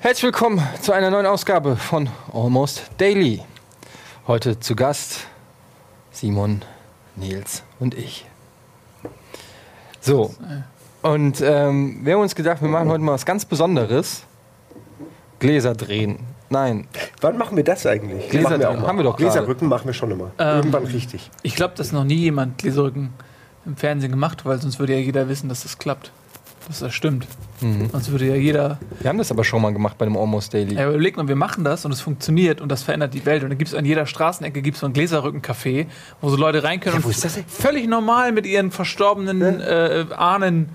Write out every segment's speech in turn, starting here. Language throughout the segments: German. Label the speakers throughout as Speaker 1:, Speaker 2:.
Speaker 1: Herzlich willkommen zu einer neuen Ausgabe von Almost Daily. Heute zu Gast Simon, Nils und ich. So, und ähm, wir haben uns gedacht, wir machen heute mal was ganz Besonderes. Gläser drehen. Nein,
Speaker 2: Wann machen wir das eigentlich?
Speaker 1: Gläser-
Speaker 2: machen wir, auch mal.
Speaker 1: haben wir doch gerade.
Speaker 2: Gläserrücken machen wir schon immer.
Speaker 3: Ähm,
Speaker 2: Irgendwann richtig.
Speaker 3: Ich glaube, dass noch nie jemand Gläserrücken im Fernsehen gemacht hat, weil sonst würde ja jeder wissen, dass das klappt. Das stimmt. Sonst würde ja jeder.
Speaker 1: wir haben das aber schon mal gemacht bei dem Almost Daily.
Speaker 3: Ja, überlegt mal, wir machen das und es funktioniert und das verändert die Welt. Und dann gibt es an jeder Straßenecke gibt's so ein Gläserrücken-Café, wo so Leute rein können
Speaker 2: Ja,
Speaker 3: und völlig normal mit ihren verstorbenen äh, Ahnen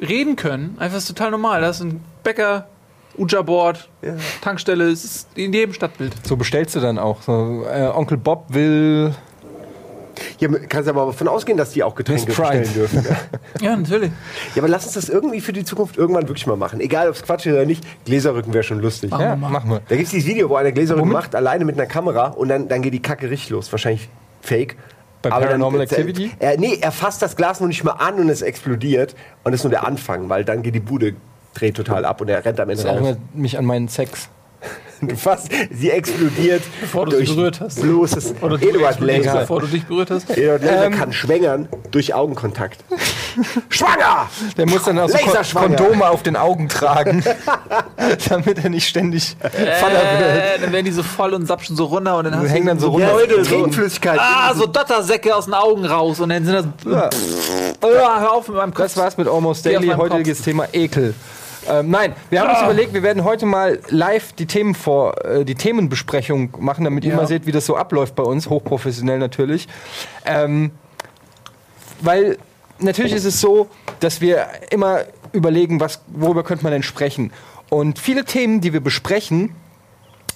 Speaker 3: reden können. Einfach ist total normal. Da ist ein Bäcker, Uja-Board,
Speaker 2: Ja.
Speaker 3: Tankstelle, es ist in jedem Stadtbild.
Speaker 1: So bestellst du dann auch. So, äh, Onkel Bob will.
Speaker 2: Hier kannst du aber davon ausgehen, dass die auch Getränke bestellen dürfen. Ja.
Speaker 3: Ja, natürlich.
Speaker 2: ja, aber lass uns das irgendwie für die Zukunft irgendwann wirklich mal machen. Egal, ob es Quatsch ist oder nicht. Gläserrücken wäre schon lustig.
Speaker 3: Machen
Speaker 1: Ja,
Speaker 3: wir mal.
Speaker 1: machen wir.
Speaker 2: Da gibt es dieses Video, wo einer Gläserrücken
Speaker 1: Womit?
Speaker 2: macht, alleine mit einer Kamera und dann, dann geht die Kacke richtig los. Wahrscheinlich fake.
Speaker 1: Bei
Speaker 2: Aber dann-
Speaker 1: Paranormal
Speaker 2: äh,
Speaker 1: Activity?
Speaker 2: Er, nee, er fasst das Glas noch nicht mal an und es explodiert. Und das ist nur der Anfang, weil dann geht die Bude dreht total ab und er rennt am Ende
Speaker 1: Das
Speaker 2: raus.
Speaker 1: erinnert mich an meinen Sex.
Speaker 2: Du fasst, sie explodiert.
Speaker 3: Bevor du sie
Speaker 2: durch
Speaker 3: berührt hast.
Speaker 2: Bloßes
Speaker 3: Oder du
Speaker 2: Eduard Laser.
Speaker 3: bevor du dich berührt hast.
Speaker 2: Eduard Laser
Speaker 1: Ähm.
Speaker 2: kann schwängern durch Augenkontakt. Schwanger!
Speaker 1: Der muss dann auch so. Kondome auf den Augen tragen, damit er nicht ständig Vater wird.
Speaker 3: Äh, dann werden die so voll und sapschen so runter und dann hast
Speaker 1: hängen
Speaker 3: du
Speaker 1: dann so runter.
Speaker 3: Leute, so,
Speaker 2: Trinkflüssigkeit.
Speaker 3: ah, so Dottersäcke aus den Augen raus und dann sind das.
Speaker 1: Ja.
Speaker 3: Ah, hör auf mit meinem Kopf.
Speaker 1: Das war's mit Almost Daily. Heutiges. Thema Ekel. Ähm, nein, wir haben uns
Speaker 3: Ah.
Speaker 1: überlegt, wir werden heute mal live die Themen vor, äh, die Themenbesprechung machen, damit ihr mal seht, wie das so abläuft bei uns, hochprofessionell natürlich. Ähm, weil natürlich ist es so, dass wir immer überlegen, was, worüber könnte man denn sprechen. Und viele Themen, die wir besprechen,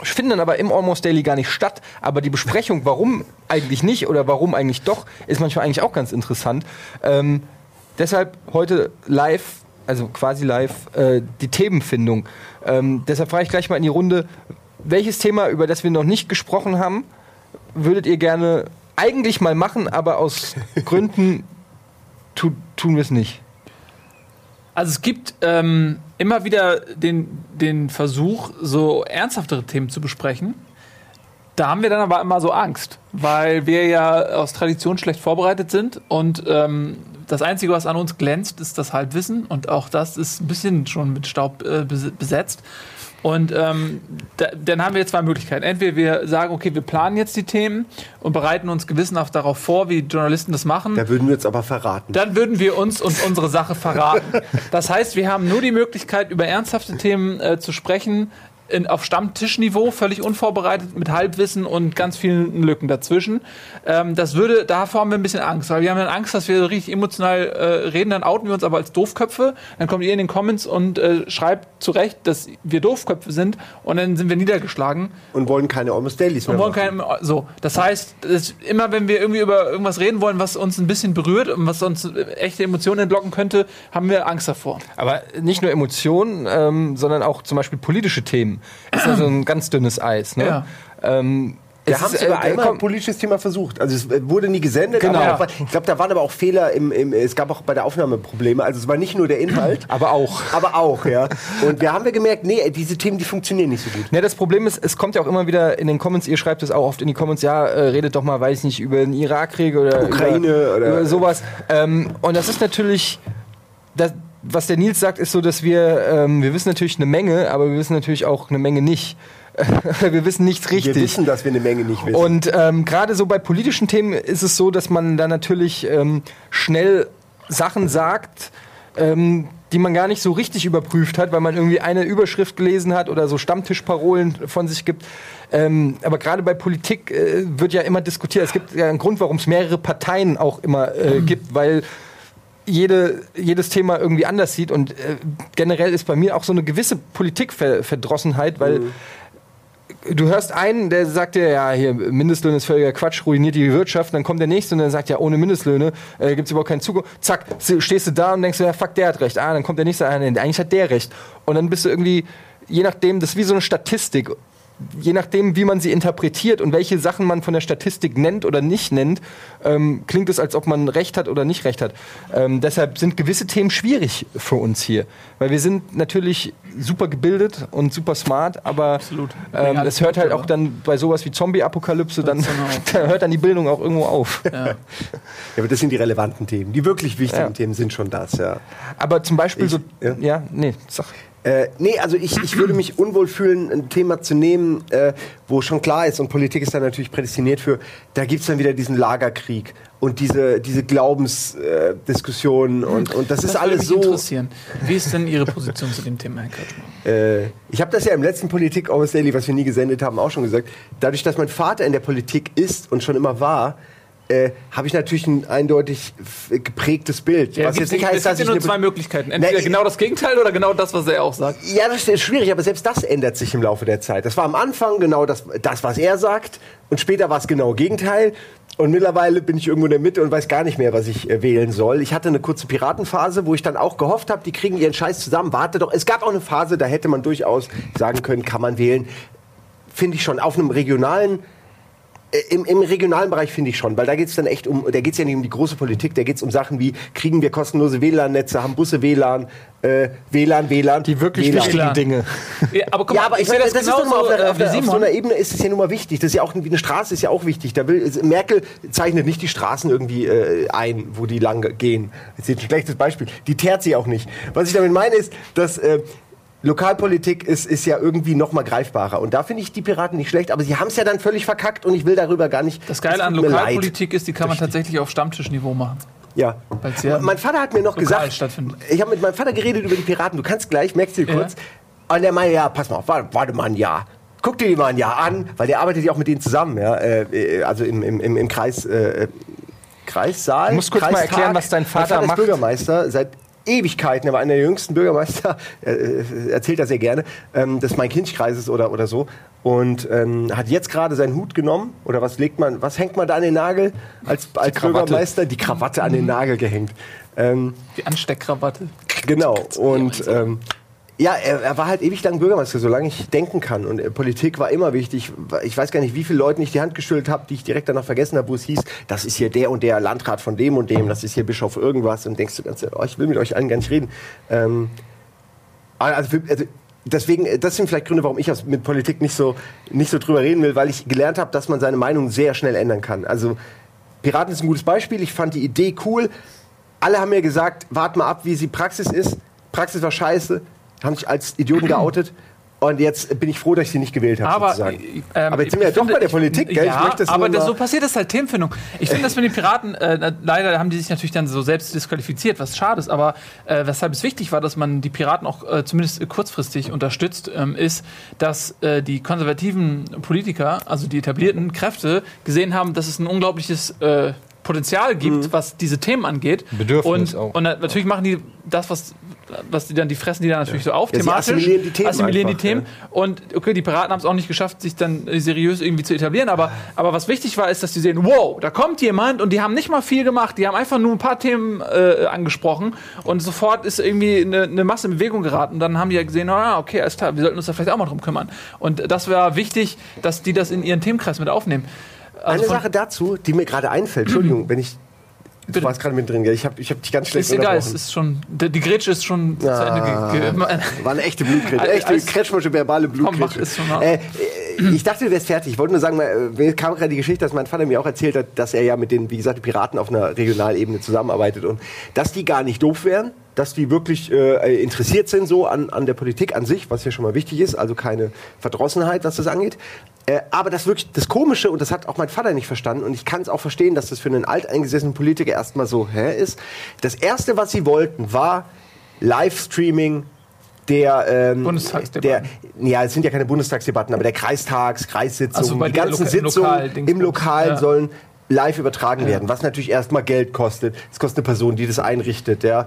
Speaker 1: finden dann aber im Almost Daily gar nicht statt. Aber die Besprechung, warum eigentlich nicht oder warum eigentlich doch, ist manchmal eigentlich auch ganz interessant. Ähm, deshalb heute live, also quasi live, äh, die Themenfindung. Ähm, deshalb frage ich gleich mal in die Runde, welches Thema, über das wir noch nicht gesprochen haben, würdet ihr gerne eigentlich mal machen, aber aus Gründen tu, tun wir es nicht?
Speaker 3: Also es gibt ähm, immer wieder den, den Versuch, so ernsthaftere Themen zu besprechen. Da haben wir dann aber immer so Angst, weil wir ja aus Tradition schlecht vorbereitet sind und ähm, das Einzige, was an uns glänzt, ist das Halbwissen und auch das ist ein bisschen schon mit Staub äh, bes- besetzt. Und ähm, da, dann haben wir jetzt zwei Möglichkeiten. Entweder wir sagen, okay, wir planen jetzt die Themen und bereiten uns gewissenhaft darauf vor, wie Journalisten das machen.
Speaker 2: Da würden wir jetzt aber verraten.
Speaker 3: Dann würden wir uns und unsere Sache verraten. Das heißt, wir haben nur die Möglichkeit, über ernsthafte Themen äh, zu sprechen, in, auf Stammtischniveau, völlig unvorbereitet, mit Halbwissen und ganz vielen Lücken dazwischen. Ähm, das würde, davor haben wir ein bisschen Angst, weil wir haben dann Angst, dass wir so richtig emotional äh, reden, dann outen wir uns aber als Doofköpfe. Dann kommt ihr in den Comments und äh, schreibt zurecht, dass wir Doofköpfe sind und dann sind wir niedergeschlagen.
Speaker 2: Und wollen keine Almost Dailies mehr
Speaker 3: Und wollen
Speaker 2: machen.
Speaker 3: kein, so, das heißt, es, immer wenn wir irgendwie über irgendwas reden wollen, was uns ein bisschen berührt und was uns echte Emotionen entlocken könnte, haben wir Angst davor.
Speaker 1: Aber nicht nur Emotionen, ähm, sondern auch zum Beispiel politische Themen. Ist ja so ein ganz dünnes Eis. Ne?
Speaker 3: Ja.
Speaker 1: Ähm,
Speaker 2: Wir
Speaker 1: es
Speaker 2: haben
Speaker 1: ist,
Speaker 2: es sogar
Speaker 1: äh,
Speaker 2: einmal ein politisches Thema versucht. Also es äh, wurde nie gesendet.
Speaker 1: Genau.
Speaker 2: Aber ich glaube, da waren aber auch Fehler im, im. Es gab auch bei der Aufnahme Probleme. Also es war nicht nur der Inhalt.
Speaker 1: aber auch.
Speaker 2: Aber auch, ja. Und wir haben wir gemerkt, nee, diese Themen, die funktionieren nicht so gut.
Speaker 1: Ja, das Problem ist, es kommt ja auch immer wieder in den Comments, ihr schreibt es auch oft in die Comments, ja, äh, redet doch mal, weiß ich nicht, über den Irakkrieg oder
Speaker 2: Ukraine
Speaker 1: über,
Speaker 2: oder-
Speaker 1: über sowas. Ähm, und das ist natürlich, das, was der Nils sagt, ist so, dass wir, ähm, wir wissen natürlich eine Menge, aber wir wissen natürlich auch eine Menge nicht. wir wissen nichts richtig.
Speaker 2: Wir wissen, dass wir eine Menge nicht wissen.
Speaker 1: Und ähm, gerade so bei politischen Themen ist es so, dass man da natürlich ähm, schnell Sachen sagt, ähm, die man gar nicht so richtig überprüft hat, weil man irgendwie eine Überschrift gelesen hat oder so Stammtischparolen von sich gibt. Ähm, aber gerade bei Politik äh, wird ja immer diskutiert. Es gibt ja einen Grund, warum es mehrere Parteien auch immer äh, gibt, weil jede, jedes Thema irgendwie anders sieht. Und äh, generell ist bei mir auch so eine gewisse Politikverdrossenheit, weil du hörst einen, der sagt dir, ja, hier, Mindestlöhne ist völliger Quatsch, ruiniert die Wirtschaft. Dann kommt der nächste und der sagt, ja, ohne Mindestlöhne äh, gibt es überhaupt keinen Zukunft. Zack, stehst du da und denkst, ja, fuck, der hat recht. Ah, dann kommt der nächste, ah, nee, eigentlich hat der recht. Und dann bist du irgendwie, je nachdem, das ist wie so eine Statistik. Je nachdem, wie man sie interpretiert und welche Sachen man von der Statistik nennt oder nicht nennt, ähm, klingt es, als ob man Recht hat oder nicht Recht hat. Ähm, deshalb sind gewisse Themen schwierig für uns hier, weil wir sind natürlich super gebildet und super smart, aber ähm, es hört halt auch dann bei sowas wie Zombie-Apokalypse, dann
Speaker 3: Genau.
Speaker 1: da hört dann die Bildung auch irgendwo auf.
Speaker 3: Ja.
Speaker 2: Ja, aber das sind die relevanten Themen. Die wirklich wichtigen
Speaker 1: Ja.
Speaker 2: Themen sind schon das, ja.
Speaker 1: Aber zum Beispiel
Speaker 2: Ich-
Speaker 1: so,
Speaker 2: ja.
Speaker 1: ja, nee, sag.
Speaker 2: Äh, nee, also ich, ich würde mich unwohl fühlen, ein Thema zu nehmen, äh, wo schon klar ist, und Politik ist da natürlich prädestiniert für, da gibt's dann wieder diesen Lagerkrieg und diese, diese Glaubensdiskussionen äh, und, und das, ist
Speaker 3: würde
Speaker 2: alles
Speaker 3: mich
Speaker 2: so.
Speaker 3: interessieren. Wie ist denn Ihre Position zu dem Thema, Herr Kretschmann?
Speaker 2: Äh, ich habe das ja im letzten Politik Always Daily, was wir nie gesendet haben, auch schon gesagt. Dadurch, dass mein Vater in der Politik ist und schon immer war, äh, habe ich natürlich ein eindeutig geprägtes Bild.
Speaker 3: Ja,
Speaker 2: was jetzt nicht heißt,
Speaker 3: es
Speaker 2: dass
Speaker 3: gibt ja
Speaker 2: ich
Speaker 3: nur zwei Möglichkeiten. Entweder
Speaker 2: Nee,
Speaker 3: genau das Gegenteil oder genau das, was er auch sagt.
Speaker 2: Ja, das ist schwierig, aber selbst das ändert sich im Laufe der Zeit. Das war am Anfang genau das, das was er sagt, und später war es genau Gegenteil. Und mittlerweile bin ich irgendwo in der Mitte und weiß gar nicht mehr, was ich äh, wählen soll. Ich hatte eine kurze Piratenphase, wo ich dann auch gehofft habe, die kriegen ihren Scheiß zusammen. Warte doch, es gab auch eine Phase, da hätte man durchaus sagen können, kann man wählen. Finde ich schon. Auf einem regionalen im, Im regionalen Bereich finde ich schon, weil da geht es dann echt um, da geht es ja nicht um die große Politik, da geht es um Sachen wie, kriegen wir kostenlose WLAN-Netze, haben Busse WLAN, äh, WLAN, WLAN.
Speaker 1: Die wirklich
Speaker 2: WLAN.
Speaker 1: wichtigen. Dinge.
Speaker 3: Ja, aber guck
Speaker 2: Ja,
Speaker 3: mal,
Speaker 2: aber ich,
Speaker 3: sehe
Speaker 2: meine, das, ist doch mal auf, einer,
Speaker 3: äh,
Speaker 2: auf, einer, auf so einer Ebene ist es ja nun mal wichtig. Das ist ja auch eine Straße ist ja auch wichtig. Da will Merkel zeichnet nicht die Straßen irgendwie äh, ein, wo die lang gehen. Das ist ein schlechtes Beispiel. Die teert sie auch nicht. Was ich damit meine ist, dass äh, Lokalpolitik ist, ist ja irgendwie noch mal greifbarer. Und da finde ich die Piraten nicht schlecht, aber sie haben es ja dann völlig verkackt und ich will darüber gar nicht.
Speaker 3: Das Geile an. Lokalpolitik ist, die kann man tatsächlich auf Stammtischniveau machen.
Speaker 2: Ja.
Speaker 3: Ja
Speaker 2: mein Vater hat mir noch
Speaker 3: lokal
Speaker 2: gesagt, ich habe mit meinem Vater geredet über die Piraten. Du kannst gleich, merkst du dir kurz. Und der meinte, ja, pass mal auf, warte, warte mal ein Jahr. Guck dir die mal ein Jahr an, weil der arbeitet ja auch mit denen zusammen, ja, äh, also im, im, im, im Kreis, äh, Kreissaal.
Speaker 1: Du musst kurz mal
Speaker 2: Kreistag.
Speaker 1: erklären, was dein
Speaker 2: Mein
Speaker 1: Vater
Speaker 2: Vater ist
Speaker 1: macht.
Speaker 2: Bürgermeister seit Ewigkeiten, er war einer der jüngsten Bürgermeister, er, äh, erzählt das sehr gerne, ähm, des Main-Kinch-Kreises oder, oder so. Und ähm, hat jetzt gerade seinen Hut genommen, oder was legt man, was hängt man da an den Nagel als, als
Speaker 1: Krawatte.
Speaker 2: Bürgermeister? Die Krawatte an den Nagel gehängt. Ähm,
Speaker 3: Die Ansteckkrawatte.
Speaker 2: Genau. Und ähm, ja, er, er war halt ewig lang Bürgermeister, solange ich denken kann. Und äh, Politik war immer wichtig. Ich weiß gar nicht, wie viele Leuten ich die Hand geschüttelt habe, die ich direkt danach vergessen habe, wo es hieß, das ist hier der und der Landrat von dem und dem, das ist hier Bischof irgendwas. Und denkst du ganz, oh, ich will mit euch allen gar nicht reden. Ähm, also, für, also deswegen, äh, das sind vielleicht Gründe, warum ich mit Politik nicht so, nicht so drüber reden will, weil ich gelernt habe, dass man seine Meinung sehr schnell ändern kann. Also Piraten ist ein gutes Beispiel. Ich fand die Idee cool. Alle haben mir gesagt, wart mal ab, wie sie Praxis ist. Praxis war scheiße, haben sich als Idioten geoutet. Und jetzt bin ich froh, dass ich sie nicht gewählt habe,
Speaker 3: Aber,
Speaker 2: sozusagen.
Speaker 3: äh, ähm,
Speaker 2: aber jetzt sind wir ja doch bei der Politik, gell?
Speaker 3: Ja,
Speaker 2: ich möchte das
Speaker 3: aber das, so passiert es halt Themenfindung. Ich finde das mit den Piraten, äh, leider haben die sich natürlich dann so selbst disqualifiziert, was schade ist, aber äh, weshalb es wichtig war, dass man die Piraten auch äh, zumindest kurzfristig unterstützt, ähm, ist, dass äh, die konservativen Politiker, also die etablierten Kräfte, gesehen haben, dass es ein unglaubliches äh, Potenzial gibt,
Speaker 2: Mhm.
Speaker 3: was diese Themen angeht.
Speaker 1: Bedürfnis
Speaker 3: und,
Speaker 1: auch.
Speaker 3: Und na- natürlich machen die das, was, was die dann, die fressen die dann natürlich so auf,
Speaker 2: Ja, sie
Speaker 3: thematisch.
Speaker 2: assimilieren die Themen
Speaker 3: assimilieren
Speaker 2: einfach,
Speaker 3: die Themen. Und okay, die Piraten haben es auch nicht geschafft, sich dann seriös irgendwie zu etablieren. Aber, aber was wichtig war, ist, dass die sehen, wow, da kommt jemand und die haben nicht mal viel gemacht. Die haben einfach nur ein paar Themen äh, angesprochen und sofort ist irgendwie eine, eine Masse in Bewegung geraten. Und dann haben die ja gesehen, ah, okay, alles klar, wir sollten uns da vielleicht auch mal drum kümmern. Und das war wichtig, dass die das in ihren Themenkreis mit aufnehmen. Also
Speaker 2: Eine Sache dazu, die mir gerade einfällt, Entschuldigung, wenn ich. Du
Speaker 3: Bitte.
Speaker 2: warst gerade mit drin, gell? Ich habe ich hab dich ganz schlecht
Speaker 3: ist egal, es ist schon, die, die Grätsche ist schon zu Ende ge ge
Speaker 2: War eine echte Blutgrätsche. Echte
Speaker 3: alles-
Speaker 2: kretschmersche verbale Blutgrätsche. Äh, äh, ich dachte, du wärst fertig. Ich wollte nur sagen, äh, mir kam gerade die Geschichte, dass mein Vater mir auch erzählt hat, dass er ja mit den, wie gesagt, Piraten auf einer Regionalebene zusammenarbeitet und dass die gar nicht doof wären, dass die wirklich äh, interessiert sind so an, an der Politik an sich, was ja schon mal wichtig ist, also keine Verdrossenheit, was das angeht. Äh, aber das wirklich das Komische, und das hat auch mein Vater nicht verstanden, und ich kann es auch verstehen, dass das für einen alteingesessenen Politiker erstmal so hä, ist. Das Erste, was sie wollten, war Livestreaming der, ähm,
Speaker 3: Bundestagsdebatten.
Speaker 2: der, ja, es sind ja keine Bundestagsdebatten, aber der Kreistags, Kreissitzungen,
Speaker 3: Ach so, bei
Speaker 2: die ganzen
Speaker 3: Loka-
Speaker 2: Sitzungen
Speaker 3: Lokal-Dingsbums.
Speaker 2: im Lokal
Speaker 3: Ja.
Speaker 2: sollen live übertragen werden, was natürlich erstmal Geld kostet. Es kostet eine Person, die das einrichtet, ja.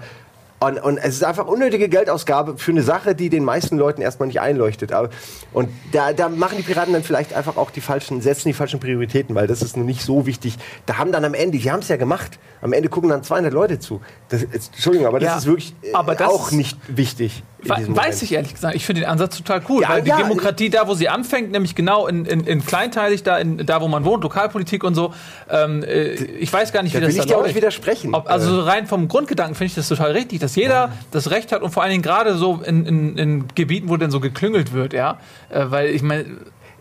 Speaker 2: Und, und es ist einfach unnötige Geldausgabe für eine Sache, die den meisten Leuten erstmal nicht einleuchtet. Aber, und da, da machen die Piraten dann vielleicht einfach auch die falschen, setzen die falschen Prioritäten, weil das ist nun nicht so wichtig. Da haben dann am Ende, die haben es ja gemacht, am Ende gucken dann 200 Leute zu. Das, Entschuldigung, aber das
Speaker 3: Ja,
Speaker 2: ist wirklich äh,
Speaker 3: das
Speaker 2: auch
Speaker 3: ist-
Speaker 2: nicht wichtig.
Speaker 3: Weiß
Speaker 2: Moment.
Speaker 3: ich ehrlich gesagt. Ich finde den Ansatz total cool.
Speaker 2: Ja,
Speaker 3: weil die
Speaker 2: ja,
Speaker 3: Demokratie da, wo sie anfängt, nämlich genau in, in, in kleinteilig, da, in, da wo man wohnt, Lokalpolitik und so. Ähm, äh, ich weiß gar nicht,
Speaker 2: Da
Speaker 3: wie
Speaker 2: will
Speaker 3: das
Speaker 2: ich
Speaker 3: da
Speaker 2: dir auch nicht widersprechen.
Speaker 3: Ob, also
Speaker 2: Äh,
Speaker 3: rein vom Grundgedanken finde ich das total richtig, dass jeder das Recht hat und vor allen Dingen gerade so in, in, in Gebieten, wo denn so geklüngelt wird, ja. Äh, weil ich meine,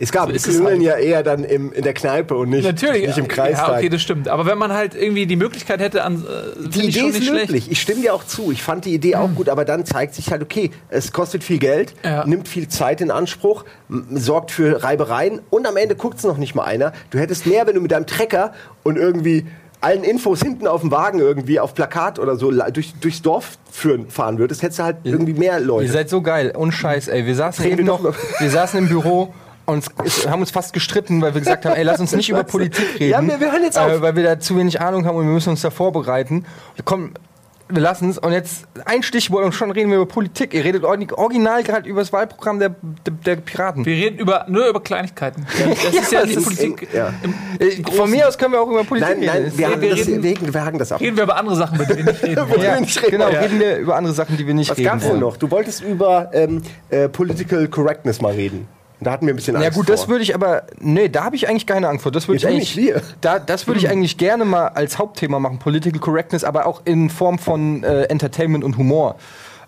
Speaker 2: es gab
Speaker 3: so ist halt.
Speaker 2: ja eher dann im, in der Kneipe und nicht,
Speaker 3: natürlich.
Speaker 2: nicht im Kreistag.
Speaker 3: Ja, okay, das stimmt. Aber wenn man halt irgendwie die Möglichkeit hätte, an, äh,
Speaker 2: Die Idee ist
Speaker 3: nicht schlecht.
Speaker 2: löblich. Ich stimme dir auch zu. Ich fand die Idee auch gut, aber dann zeigt sich halt, okay, es kostet viel Geld,
Speaker 3: Ja.
Speaker 2: nimmt viel Zeit in Anspruch, sorgt für Reibereien und am Ende guckt es noch nicht mal einer. Du hättest mehr, wenn du mit deinem Trecker und irgendwie allen Infos hinten auf dem Wagen irgendwie auf Plakat oder so durch, durchs Dorf führen, fahren würdest, hättest du halt irgendwie mehr Leute.
Speaker 1: Ihr seid so geil. Und Scheiß, ey. Wir saßen eben noch, wir saßen im Büro und es- haben uns fast gestritten, weil wir gesagt haben, ey, lass uns nicht über Politik reden.
Speaker 2: Ja, wir- wir hören jetzt auf.
Speaker 1: Äh, weil wir da zu wenig Ahnung haben und wir müssen uns da vorbereiten. Komm, wir lassen es. Und jetzt ein Stichwort und schon reden wir über Politik. Ihr redet original gerade über das Wahlprogramm der, der, der Piraten.
Speaker 3: Wir reden über, nur über Kleinigkeiten. Das ist ja
Speaker 1: das
Speaker 3: nicht
Speaker 1: ist
Speaker 3: Politik.
Speaker 2: eng, ja.
Speaker 1: Von mir aus können wir auch über Politik
Speaker 2: Nein, nein,
Speaker 1: reden.
Speaker 2: wir,
Speaker 3: wir
Speaker 2: haben das,
Speaker 3: reden-
Speaker 2: wir, wir haken das ab.
Speaker 3: reden wir über andere Sachen, über die wir nicht reden wollen.
Speaker 1: ja,
Speaker 2: nicht reden.
Speaker 1: genau,
Speaker 3: Ja.
Speaker 1: reden wir über andere Sachen, die wir nicht
Speaker 2: Was
Speaker 1: reden
Speaker 2: gab's denn
Speaker 1: wollen.
Speaker 2: noch? Du wolltest über ähm, äh, Political Correctness mal reden. Und Da hatten wir ein bisschen Angst
Speaker 1: Ja gut, das
Speaker 2: vor.
Speaker 1: würde ich aber, nee, da habe ich eigentlich keine Angst vor. Das würde ich eigentlich,
Speaker 2: wir.
Speaker 1: da, das würde ich eigentlich gerne mal als Hauptthema machen, Political Correctness, aber auch in Form von äh, Entertainment und Humor.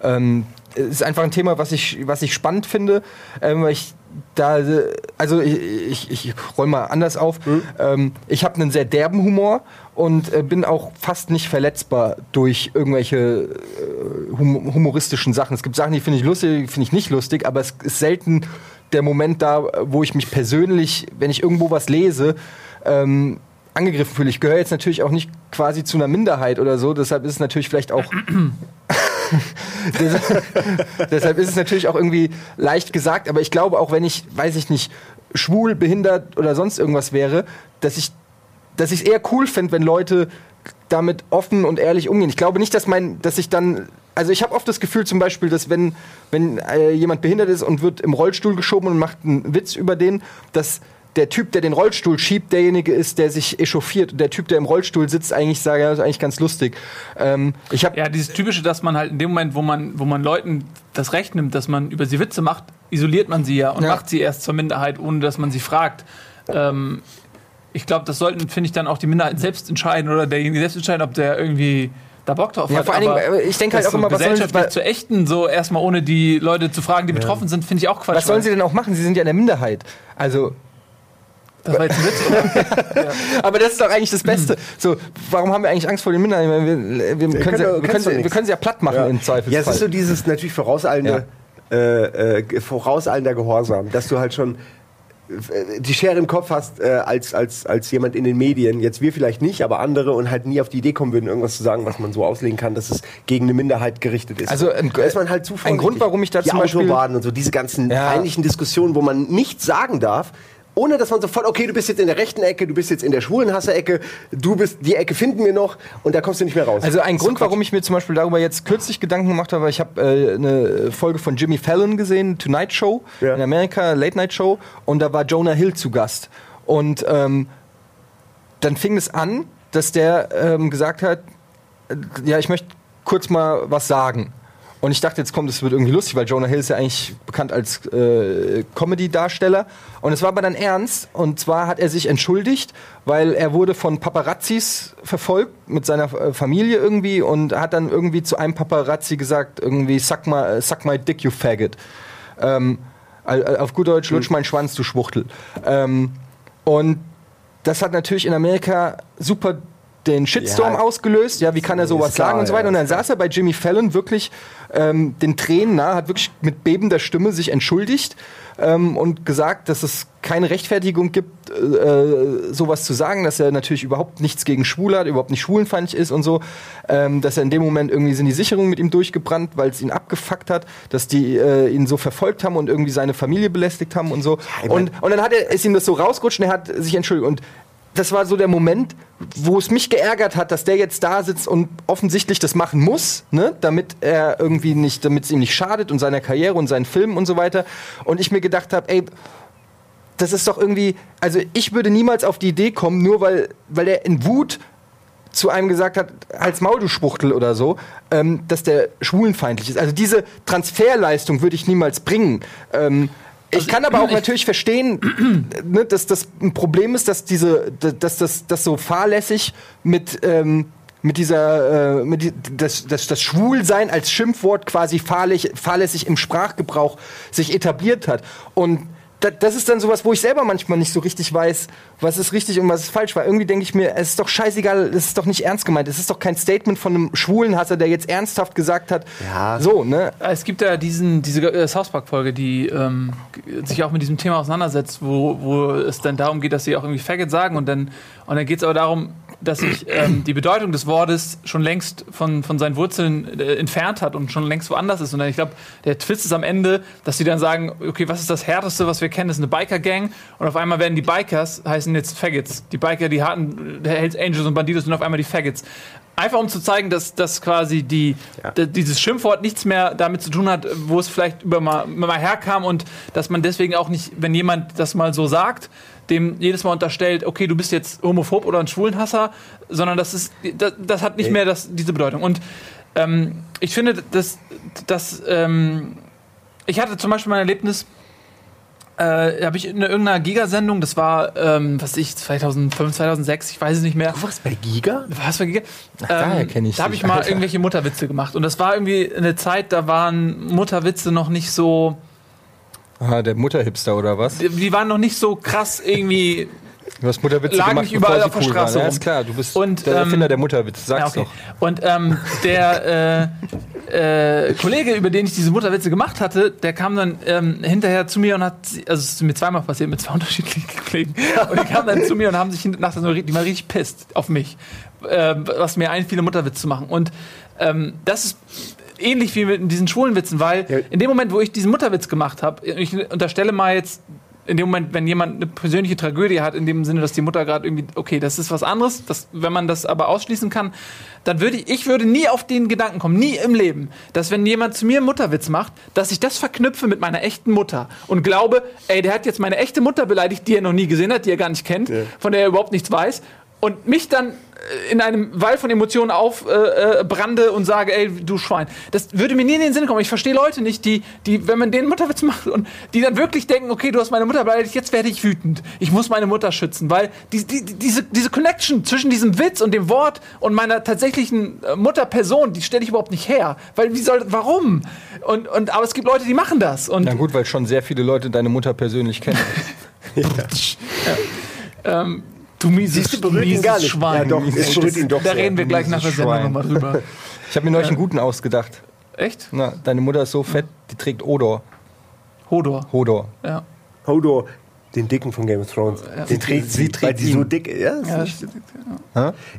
Speaker 1: Ähm, ist einfach ein Thema, was ich, was ich spannend finde, ähm, weil ich da, also ich, ich, ich roll mal anders auf. Ähm, ich habe einen sehr derben Humor und äh, bin auch fast nicht verletzbar durch irgendwelche äh, hum humoristischen Sachen. Es gibt Sachen, die finde ich lustig, finde ich nicht lustig, aber es ist selten der Moment da, wo ich mich persönlich, wenn ich irgendwo was lese, ähm, angegriffen fühle. Ich gehöre jetzt natürlich auch nicht quasi zu einer Minderheit oder so, deshalb ist es natürlich vielleicht auch deshalb, deshalb ist es natürlich auch irgendwie leicht gesagt, aber ich glaube auch, wenn ich, weiß ich nicht, schwul, behindert oder sonst irgendwas wäre, dass ich dass ich es eher cool fände, wenn Leute damit offen und ehrlich umgehen. Ich glaube nicht, dass mein, dass ich dann, also ich habe oft das Gefühl zum Beispiel, dass wenn, wenn äh, jemand behindert ist und wird im Rollstuhl geschoben und macht einen Witz über den, dass der Typ, der den Rollstuhl schiebt, derjenige ist, der sich echauffiert. Und der Typ, der im Rollstuhl sitzt, eigentlich sage, ja, das ist eigentlich ganz lustig. Ähm, ich habe
Speaker 3: Ja, dieses typische, dass man halt in dem Moment, wo man, wo man Leuten das Recht nimmt, dass man über sie Witze macht, isoliert man sie ja und
Speaker 1: Ja.
Speaker 3: macht sie erst zur Minderheit, ohne dass man sie fragt. Ähm, ich glaube, das sollten, finde ich, dann auch die Minderheiten selbst entscheiden oder derjenige selbst entscheiden, ob der irgendwie da Bock drauf
Speaker 1: Ja,
Speaker 3: hat.
Speaker 1: vor allen Dingen, äh, ich denke halt auch immer,
Speaker 3: so
Speaker 1: was sollen sie-
Speaker 3: gesellschaftlich
Speaker 1: weil-
Speaker 3: zu ächten, so erstmal ohne die Leute zu fragen, die betroffen sind, finde ich auch Quatsch.
Speaker 1: was sollen sie denn auch machen? Sie sind ja in der Minderheit. Also,
Speaker 3: Das war jetzt ein Witz, oder?
Speaker 1: aber das ist doch eigentlich das Beste. So, warum haben wir eigentlich Angst vor den Minderheiten? Wir, wir, können,
Speaker 2: können
Speaker 1: sie, wir, können sie, wir können sie ja platt machen
Speaker 2: Ja.
Speaker 1: im
Speaker 2: Ja,
Speaker 1: Zweifelsfall.
Speaker 2: es ist so dieses natürlich vorauseilende, äh, äh, vorauseilender Gehorsam, dass du halt schon die Schere im Kopf hast äh, als, als, als jemand in den Medien, jetzt wir vielleicht nicht, aber andere und halt nie auf die Idee kommen würden, irgendwas zu sagen, was man so auslegen kann, dass es gegen eine Minderheit gerichtet ist.
Speaker 1: Also, ein-
Speaker 2: da ist man halt zu
Speaker 1: ein. Grund, warum ich da
Speaker 2: die
Speaker 1: zum Beispiel-
Speaker 2: Autobahnen und so, diese ganzen
Speaker 1: Ja.
Speaker 2: peinlichen Diskussionen, wo man nichts sagen darf, ohne dass man sofort, okay, du bist jetzt in der rechten Ecke, du bist jetzt in der schwulen Hasser-Ecke, du bist, die Ecke finden wir noch und da kommst du nicht mehr raus.
Speaker 1: Also ein Grund,
Speaker 2: Quatsch.
Speaker 1: warum ich mir zum Beispiel darüber jetzt kürzlich Gedanken gemacht habe, ich habe äh, eine Folge von Jimmy Fallon gesehen, Tonight Show
Speaker 2: Ja.
Speaker 1: in Amerika, Late Night Show, und da war Jonah Hill zu Gast. Und ähm, dann fing es an, dass der ähm, gesagt hat, äh, ja, ich möchte kurz mal was sagen. Und ich dachte, jetzt kommt, es wird irgendwie lustig, weil Jonah Hill ist ja eigentlich bekannt als äh, Comedy-Darsteller. Und es war aber dann ernst. Und zwar hat er sich entschuldigt, weil er wurde von Paparazzis verfolgt mit seiner äh, Familie irgendwie und hat dann irgendwie zu einem Paparazzi gesagt, irgendwie, suck my, suck my dick, you faggot. Ähm, auf gut Deutsch, lutsch meinen Schwanz, du Schwuchtel. Ähm, und das hat natürlich in Amerika super den Shitstorm
Speaker 2: Ja.
Speaker 1: ausgelöst. Ja, wie kann er sowas
Speaker 2: klar,
Speaker 1: sagen und so
Speaker 2: ja,
Speaker 1: weiter. Und dann saß er bei Jimmy Fallon wirklich ähm, den Tränen nahe, hat wirklich mit bebender Stimme sich entschuldigt ähm, und gesagt, dass es keine Rechtfertigung gibt, äh, sowas zu sagen, dass er natürlich überhaupt nichts gegen Schwule hat, überhaupt nicht schwulenfeindlich ist und so, ähm, dass er in dem Moment irgendwie sind die Sicherungen mit ihm durchgebrannt, weil es ihn abgefuckt hat, dass die äh, ihn so verfolgt haben und irgendwie seine Familie belästigt haben und so.
Speaker 2: mein-
Speaker 1: und, und dann hat er, ist ihm das so rausgerutscht und er hat sich entschuldigt. Und das war so der Moment, wo es mich geärgert hat, dass der jetzt da sitzt und offensichtlich das machen muss, ne, damit er irgendwie nicht, damit es ihm nicht schadet und seiner Karriere und seinen Filmen und so weiter. Und ich mir gedacht habe, ey, das ist doch irgendwie, also ich würde niemals auf die Idee kommen, nur weil, weil er in Wut zu einem gesagt hat, als Maul, du Spuchtel oder so, ähm, dass der schwulenfeindlich ist. Also diese Transferleistung würde ich niemals bringen. Ähm, ich kann aber auch natürlich verstehen, ne, dass das ein Problem ist, dass diese, dass das, das so fahrlässig mit ähm, mit dieser, äh, mit die, das, das, das Schwulsein als Schimpfwort quasi fahrlässig, fahrlässig im Sprachgebrauch sich etabliert hat. Und das ist dann sowas, wo ich selber manchmal nicht so richtig weiß, was ist richtig und was ist falsch. Weil irgendwie denke ich mir, es ist doch scheißegal, es ist doch nicht ernst gemeint. Es ist doch kein Statement von einem Schwulenhasser, der jetzt ernsthaft gesagt hat,
Speaker 2: Ja.
Speaker 1: so, ne?
Speaker 3: Es gibt ja diesen, diese äh, South Park-Folge, die ähm, sich auch mit diesem Thema auseinandersetzt, wo, wo es dann darum geht, dass sie auch irgendwie Faggot sagen und dann, und dann geht es aber darum, dass sich ähm, die Bedeutung des Wortes schon längst von, von seinen Wurzeln äh, entfernt hat und schon längst woanders ist. Und ich glaube, der Twist ist am Ende, dass sie dann sagen, okay, was ist das Härteste, was wir kennen? Das ist eine Biker-Gang. Und auf einmal werden die Bikers, heißen jetzt Faggots. Die Biker, die harten der Hells Angels und Bandidos sind auf einmal die Faggots. Einfach um zu zeigen, dass, dass quasi die, d- dieses Schimpfwort nichts mehr damit zu tun hat, wo es vielleicht über mal, mal herkam und dass man deswegen auch nicht, wenn jemand das mal so sagt, dem jedes Mal unterstellt, okay, du bist jetzt homophob oder ein Schwulenhasser, sondern das ist, das, das hat nicht
Speaker 2: Nee.
Speaker 3: mehr das, diese Bedeutung. Und ähm, ich finde, dass, dass ähm, ich hatte zum Beispiel mein Erlebnis, äh, habe ich in irgendeiner Giga-Sendung, das war, ähm, was ich, 2005, 2006, ich weiß es nicht mehr.
Speaker 2: Du warst bei Giga?
Speaker 3: Was für Giga?
Speaker 1: daher kenn ich
Speaker 3: Da habe ich mal
Speaker 1: Alter.
Speaker 3: irgendwelche Mutterwitze gemacht. Und das war irgendwie eine Zeit, da waren Mutterwitze noch nicht so,
Speaker 1: Ah, der Mutterhipster oder was?
Speaker 3: die die waren noch nicht so krass irgendwie.
Speaker 1: Du hast Mutterwitze
Speaker 3: Lagen
Speaker 1: gemacht,
Speaker 3: nicht überall
Speaker 1: bevor
Speaker 3: auf der
Speaker 1: cool
Speaker 3: Straße
Speaker 1: waren. Ja,
Speaker 3: rum.
Speaker 1: ist klar, du bist
Speaker 3: Und,
Speaker 1: der
Speaker 3: ähm,
Speaker 1: Erfinder der Mutterwitze, sag's
Speaker 3: Ja,
Speaker 1: doch.
Speaker 3: Und ähm, der äh, äh, Kollege, über den ich diese Mutterwitze gemacht hatte, der kam dann ähm, hinterher zu mir und hat, also es ist mir zweimal passiert mit zwei unterschiedlichen Kollegen, und die kamen dann zu mir und haben sich nach so, die waren richtig pisst auf mich, äh, was mir einfiel, einen Mutterwitz zu machen. Und ähm, das ist ähnlich wie mit diesen schwulen Witzen, weil
Speaker 2: Ja.
Speaker 3: in dem Moment, wo ich diesen Mutterwitz gemacht habe, ich unterstelle mal jetzt in dem Moment, wenn jemand eine persönliche Tragödie hat, in dem Sinne, dass die Mutter gerade irgendwie, okay, das ist was anderes, das, wenn man das aber ausschließen kann, dann würde ich, ich würde nie auf den Gedanken kommen, nie im Leben, dass wenn jemand zu mir einen Mutterwitz macht, dass ich das verknüpfe mit meiner echten Mutter und glaube, ey, der hat jetzt meine echte Mutter beleidigt, die er noch nie gesehen hat, die er gar nicht kennt, von der er überhaupt nichts weiß und mich dann äh, in einem Wall von Emotionen aufbrande äh, brande und sage, ey, du Schwein. Das würde mir nie in den Sinn kommen. Ich verstehe Leute nicht, die, die, wenn man den Mutterwitz macht und die dann wirklich denken, okay, du hast meine Mutter beleidigt, jetzt werde ich wütend. Ich muss meine Mutter schützen, weil die, die, die- diese, diese Connection zwischen diesem Witz und dem Wort und meiner tatsächlichen äh, Mutterperson, die stelle ich überhaupt nicht her. Weil wie soll, warum? Und, und, aber es gibt Leute, die machen das. Und
Speaker 1: Na gut, weil schon sehr viele Leute deine Mutter persönlich kennen.
Speaker 3: ähm, du mieses,
Speaker 2: Siehst du, berührt ihn
Speaker 3: mieses
Speaker 2: gar nicht.
Speaker 3: Schwein.
Speaker 2: Ja, doch, es berührt ihn doch
Speaker 3: Da
Speaker 2: sehr.
Speaker 3: reden wir gleich nach der Sendung nochmal drüber.
Speaker 1: Ich habe mir neulich einen guten ausgedacht.
Speaker 3: Echt?
Speaker 1: Na, deine Mutter ist so fett, die trägt Odor.
Speaker 3: Hodor.
Speaker 1: Hodor.
Speaker 3: Ja.
Speaker 2: Hodor, den Dicken von Game of Thrones. Den trägt sie,
Speaker 1: sie trägt
Speaker 2: weil die so
Speaker 1: ihn.
Speaker 2: dick ist. Ja,
Speaker 3: Ja,
Speaker 2: nicht-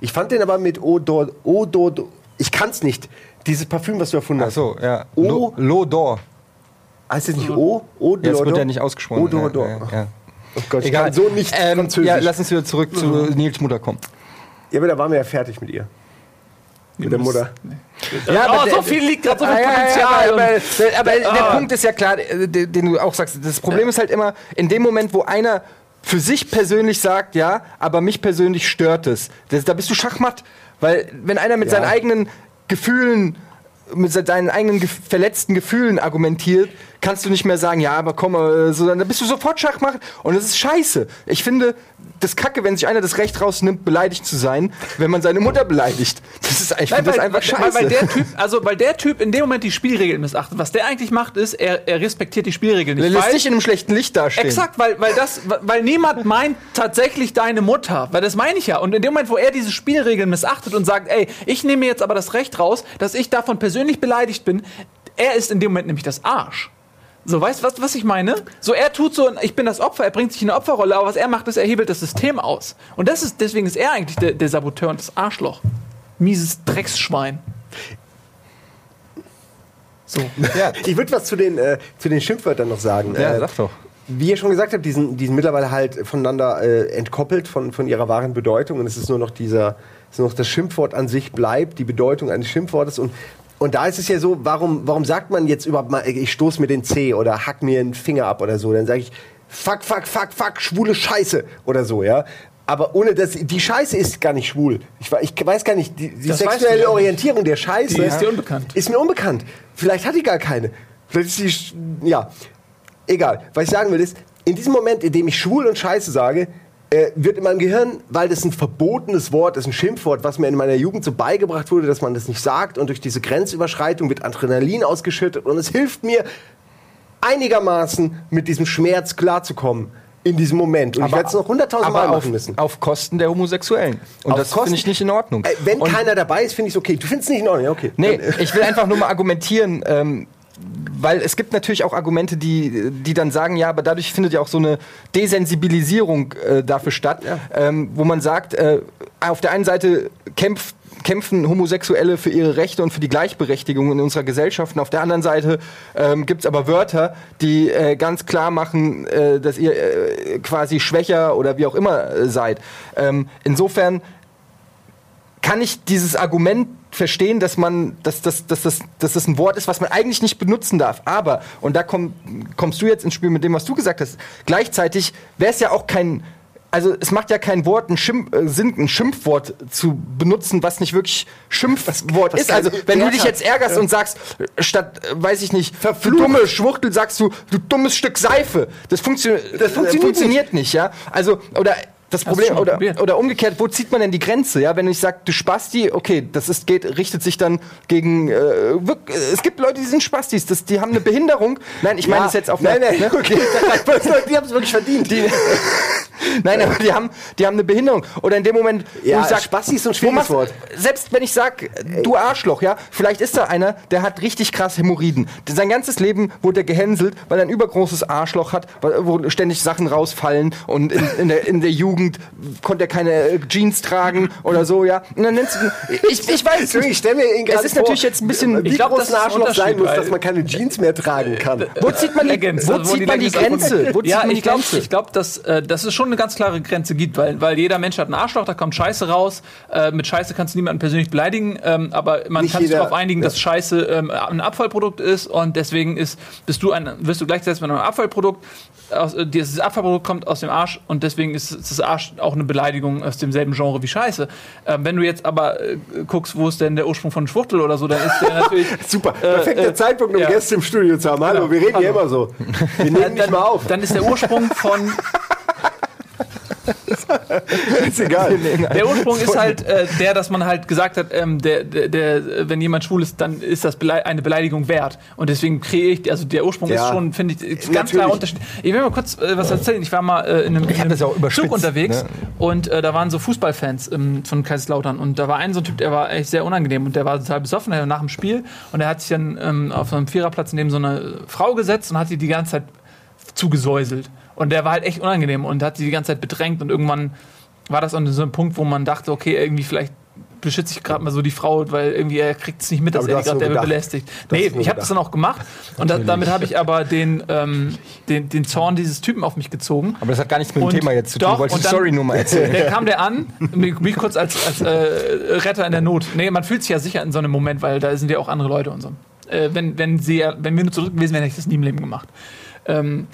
Speaker 2: ich fand den aber mit Odor, Odor, ich kann's nicht. Dieses Parfüm, was du erfunden
Speaker 1: Ach
Speaker 2: hast.
Speaker 1: so, ja.
Speaker 2: O-
Speaker 1: Lo- Lodor.
Speaker 2: Heißt das nicht O? Odor?
Speaker 1: Ja, das wird ja nicht ausgesprochen.
Speaker 2: Odor.
Speaker 1: Ja, ja, ja.
Speaker 2: Oh Gott, ich
Speaker 1: Egal.
Speaker 2: kann so nicht
Speaker 1: ähm,
Speaker 2: Französisch.
Speaker 1: Ja, lass uns wieder zurück zu Nils Mutter kommen.
Speaker 2: Ja, aber da waren wir ja fertig mit ihr. Mit der Mutter.
Speaker 1: Ja,
Speaker 3: oh,
Speaker 1: aber
Speaker 3: so
Speaker 1: der-
Speaker 3: viel liegt gerade so viel
Speaker 1: Ah, ja, ja,
Speaker 3: Potenzial.
Speaker 1: ja, aber, aber der
Speaker 3: Ah.
Speaker 1: Punkt ist ja klar, äh, den den du auch sagst. Das Problem ist halt immer, in dem Moment, wo einer für sich persönlich sagt, ja, aber mich persönlich stört es, das, da bist du Schachmatt. Weil wenn einer mit
Speaker 2: Ja.
Speaker 1: seinen eigenen Gefühlen, mit se- seinen eigenen gef verletzten Gefühlen argumentiert, kannst du nicht mehr sagen, ja, aber komm, äh, so, dann bist du sofort Schachmatt. Und das ist scheiße. Ich finde, das Kacke, wenn sich einer das Recht rausnimmt, beleidigt zu sein, wenn man seine Mutter beleidigt. Das ist, ich
Speaker 3: Nein,
Speaker 1: finde das
Speaker 3: weil,
Speaker 1: einfach
Speaker 3: weil,
Speaker 1: scheiße.
Speaker 3: weil der Typ, also weil der Typ in dem Moment die Spielregeln missachtet. Was der eigentlich macht, ist, er, er respektiert die Spielregeln nicht.
Speaker 1: lässt
Speaker 3: Weil,
Speaker 1: dich in einem schlechten Licht dastehen.
Speaker 3: exakt, weil, weil das, weil niemand meint tatsächlich deine Mutter. Weil das meine ich ja. Und in dem Moment, wo er diese Spielregeln missachtet und sagt, ey, ich nehme mir jetzt aber das Recht raus, dass ich davon persönlich beleidigt bin, er ist in dem Moment nämlich das Arsch. So, weißt du, was, was ich meine? So, er tut so, ich bin das Opfer, er bringt sich in eine Opferrolle, aber was er macht, ist, er hebelt das System aus. Und das ist, deswegen ist er eigentlich der, der Saboteur und das Arschloch. Mieses Drecksschwein. So.
Speaker 1: Ja,
Speaker 2: Ich würde was zu den, äh, zu den Schimpfwörtern noch sagen.
Speaker 1: ja
Speaker 2: äh,
Speaker 1: sag doch.
Speaker 2: wie ihr schon gesagt habt, die sind, die sind mittlerweile halt voneinander äh, entkoppelt von, von ihrer wahren Bedeutung und es ist nur noch dieser, es ist nur noch das Schimpfwort an sich bleibt, die Bedeutung eines Schimpfwortes und und da ist es ja so, warum, warum sagt man jetzt überhaupt mal, ich stoß mir den Zeh oder hack mir einen Finger ab oder so? Dann sage ich, fuck, fuck, fuck, fuck, schwule Scheiße oder so, ja. Aber ohne das, die Scheiße ist gar nicht schwul. Ich, ich weiß gar nicht, die, die sexuelle
Speaker 3: ja nicht.
Speaker 2: Orientierung der Scheiße
Speaker 3: Die ist dir unbekannt.
Speaker 2: ist mir unbekannt. Vielleicht hat die gar keine. Vielleicht ist die, ja, egal. Was ich sagen will ist, in diesem Moment, in dem ich schwul und Scheiße sage, äh, wird in meinem Gehirn, weil das ein verbotenes Wort ist, ein Schimpfwort, was mir in meiner Jugend so beigebracht wurde, dass man das nicht sagt und durch diese Grenzüberschreitung wird Adrenalin ausgeschüttet und es hilft mir einigermaßen mit diesem Schmerz klarzukommen in diesem Moment. Und ich werde es noch hunderttausend Mal
Speaker 1: aber
Speaker 2: machen müssen.
Speaker 1: auf Kosten der Homosexuellen. Und
Speaker 2: Auf
Speaker 1: das finde ich nicht in Ordnung.
Speaker 2: Äh, wenn
Speaker 1: und,
Speaker 2: keiner dabei ist, finde ich es okay. Du findest es nicht in Ordnung, ja, okay.
Speaker 1: Nee, ich will einfach nur mal argumentieren, ähm, weil es gibt natürlich auch Argumente, die, die dann sagen, ja, aber dadurch findet ja auch so eine Desensibilisierung äh, dafür statt, ähm, wo man sagt, äh, auf der einen Seite kämpft kämpfen Homosexuelle für ihre Rechte und für die Gleichberechtigung in unserer Gesellschaft. Und auf der anderen Seite ähm, gibt es aber Wörter, die äh, ganz klar machen, äh, dass ihr äh, quasi schwächer oder wie auch immer äh, seid. Ähm, insofern kann ich dieses Argument verstehen, dass man, dass, dass, dass, dass, dass das ein Wort ist, was man eigentlich nicht benutzen darf. Aber, und da komm, kommst du jetzt ins Spiel mit dem, was du gesagt hast, gleichzeitig wäre es ja auch kein, also es macht ja kein Wort einen Schimpf, äh, Sinn, ein Schimpfwort zu benutzen, was nicht wirklich Schimpfwort
Speaker 2: was
Speaker 1: ist. Also wenn du dich jetzt ärgerst und sagst, äh, statt, äh, weiß ich nicht,
Speaker 2: Verflucht.
Speaker 1: dumme Schwuchtel, sagst du, du dummes Stück Seife. Das, funktio das
Speaker 2: funktioniert
Speaker 1: funktioniert nicht, ja. Also, oder das Problem, oder, oder umgekehrt, wo zieht man denn die Grenze? Ja, wenn ich sage, du Spasti, okay, das ist, geht, richtet sich dann gegen. Äh, wirk- äh, es gibt Leute, die sind Spastis, das, die haben eine Behinderung. Nein, ich meine
Speaker 2: Ja,
Speaker 1: das jetzt auf
Speaker 2: nein,
Speaker 1: einer-
Speaker 2: nein,
Speaker 1: ne?
Speaker 2: okay. die haben es wirklich verdient.
Speaker 1: Die, Nein, aber die haben, die haben eine Behinderung. Oder in dem Moment,
Speaker 2: Ja,
Speaker 1: wo ich sag,
Speaker 2: Spasti ist so ein schwieriges Wort.
Speaker 1: Selbst wenn ich sag, du Arschloch, ja, vielleicht ist da einer, der hat richtig krass Hämorrhoiden. Sein ganzes Leben wurde er gehänselt, weil er ein übergroßes Arschloch hat, wo ständig Sachen rausfallen und in, in, der, in der Jugend konnte er keine äh, Jeans tragen oder so, ja. Und dann nennst du, ich, ich weiß
Speaker 2: Entschuldigung, ich
Speaker 1: nicht.
Speaker 2: stelle mir ihn
Speaker 1: Es ist
Speaker 2: vor,
Speaker 1: natürlich jetzt ein bisschen-
Speaker 2: wie
Speaker 3: Ich glaub,
Speaker 2: groß
Speaker 3: das
Speaker 2: ein
Speaker 3: ein
Speaker 2: Arschloch sein muss, dass man keine Jeans mehr tragen kann.
Speaker 1: Wo zieht man die,
Speaker 3: Ergänzt,
Speaker 1: wo
Speaker 3: also wo
Speaker 1: zieht man die Grenze? Wo zieht
Speaker 3: ja,
Speaker 1: man die
Speaker 3: ich glaube,
Speaker 1: Grenze?
Speaker 3: ich glaub, dass, äh, dass es schon eine ganz klare Grenze gibt, weil, weil jeder Mensch hat einen Arschloch, da kommt Scheiße raus. Äh, mit Scheiße kannst du niemanden persönlich beleidigen, ähm, aber man
Speaker 2: Nicht
Speaker 3: kann sich darauf einigen, dass Scheiße ähm, ein Abfallprodukt ist und deswegen ist, bist du ein, wirst du gleichgesetzt mit einem Abfallprodukt. Aus, äh, dieses Abfallprodukt kommt aus dem Arsch und deswegen ist, ist das Arsch auch eine Beleidigung aus demselben Genre wie Scheiße. Ähm, wenn du jetzt aber äh, guckst, wo ist denn der Ursprung von Schwuchtel oder so, dann ist der natürlich.
Speaker 2: Super, perfekter
Speaker 3: äh,
Speaker 2: Zeitpunkt, um
Speaker 3: ja.
Speaker 2: Gäste im Studio zu haben. Hallo,
Speaker 3: Genau.
Speaker 2: wir reden hier
Speaker 3: Hallo.
Speaker 2: immer so. Wir nehmen nicht
Speaker 3: dann,
Speaker 2: mal auf.
Speaker 3: dann ist der Ursprung von
Speaker 2: ist egal.
Speaker 3: Der Ursprung ist halt äh, der, dass man halt gesagt hat, ähm, der, der, der, wenn jemand schwul ist, dann ist das Belei eine Beleidigung wert. Und deswegen kriege ich, also der Ursprung
Speaker 2: Ja.
Speaker 3: ist schon, finde ich, ganz
Speaker 2: Natürlich.
Speaker 3: klar Unterschied. Ich will mal kurz äh, was erzählen. Ich war mal äh, in einem, in einem
Speaker 1: ja
Speaker 3: Zug unterwegs
Speaker 1: ne?
Speaker 3: und äh, da waren so Fußballfans ähm, von Kaiserslautern und da war ein so ein Typ, der war echt sehr unangenehm und der war total besoffen der war nach dem Spiel und er hat sich dann ähm, auf so einem Viererplatz neben so eine Frau gesetzt und hat sie die ganze Zeit zugesäuselt. Und der war halt echt unangenehm und hat sie die ganze Zeit bedrängt und irgendwann war das an so einem Punkt, wo man dachte, okay, irgendwie vielleicht beschütze ich gerade mal so die Frau, weil irgendwie er kriegt es nicht mit, dass
Speaker 2: Aber
Speaker 3: er gerade
Speaker 2: nur
Speaker 3: der
Speaker 2: gedacht.
Speaker 3: belästigt.
Speaker 2: Du
Speaker 3: Nee, ich habe das dann auch gemacht und da, damit habe ich aber den, ähm, den, den Zorn dieses Typen auf mich gezogen.
Speaker 1: Aber das hat gar nichts mit dem
Speaker 3: Und
Speaker 1: Thema jetzt zu tun.
Speaker 3: doch,
Speaker 1: Wolltest
Speaker 3: und dann-
Speaker 1: Story nur mal erzählen.
Speaker 3: Der kam der an, mich, mich kurz als, als äh, Retter in der Not. Nee, man fühlt sich ja sicher in so einem Moment, weil da sind ja auch andere Leute und so. Äh, wenn, wenn, sie, wenn wir nur zurück gewesen wären, hätte ich das nie im Leben gemacht. Ähm,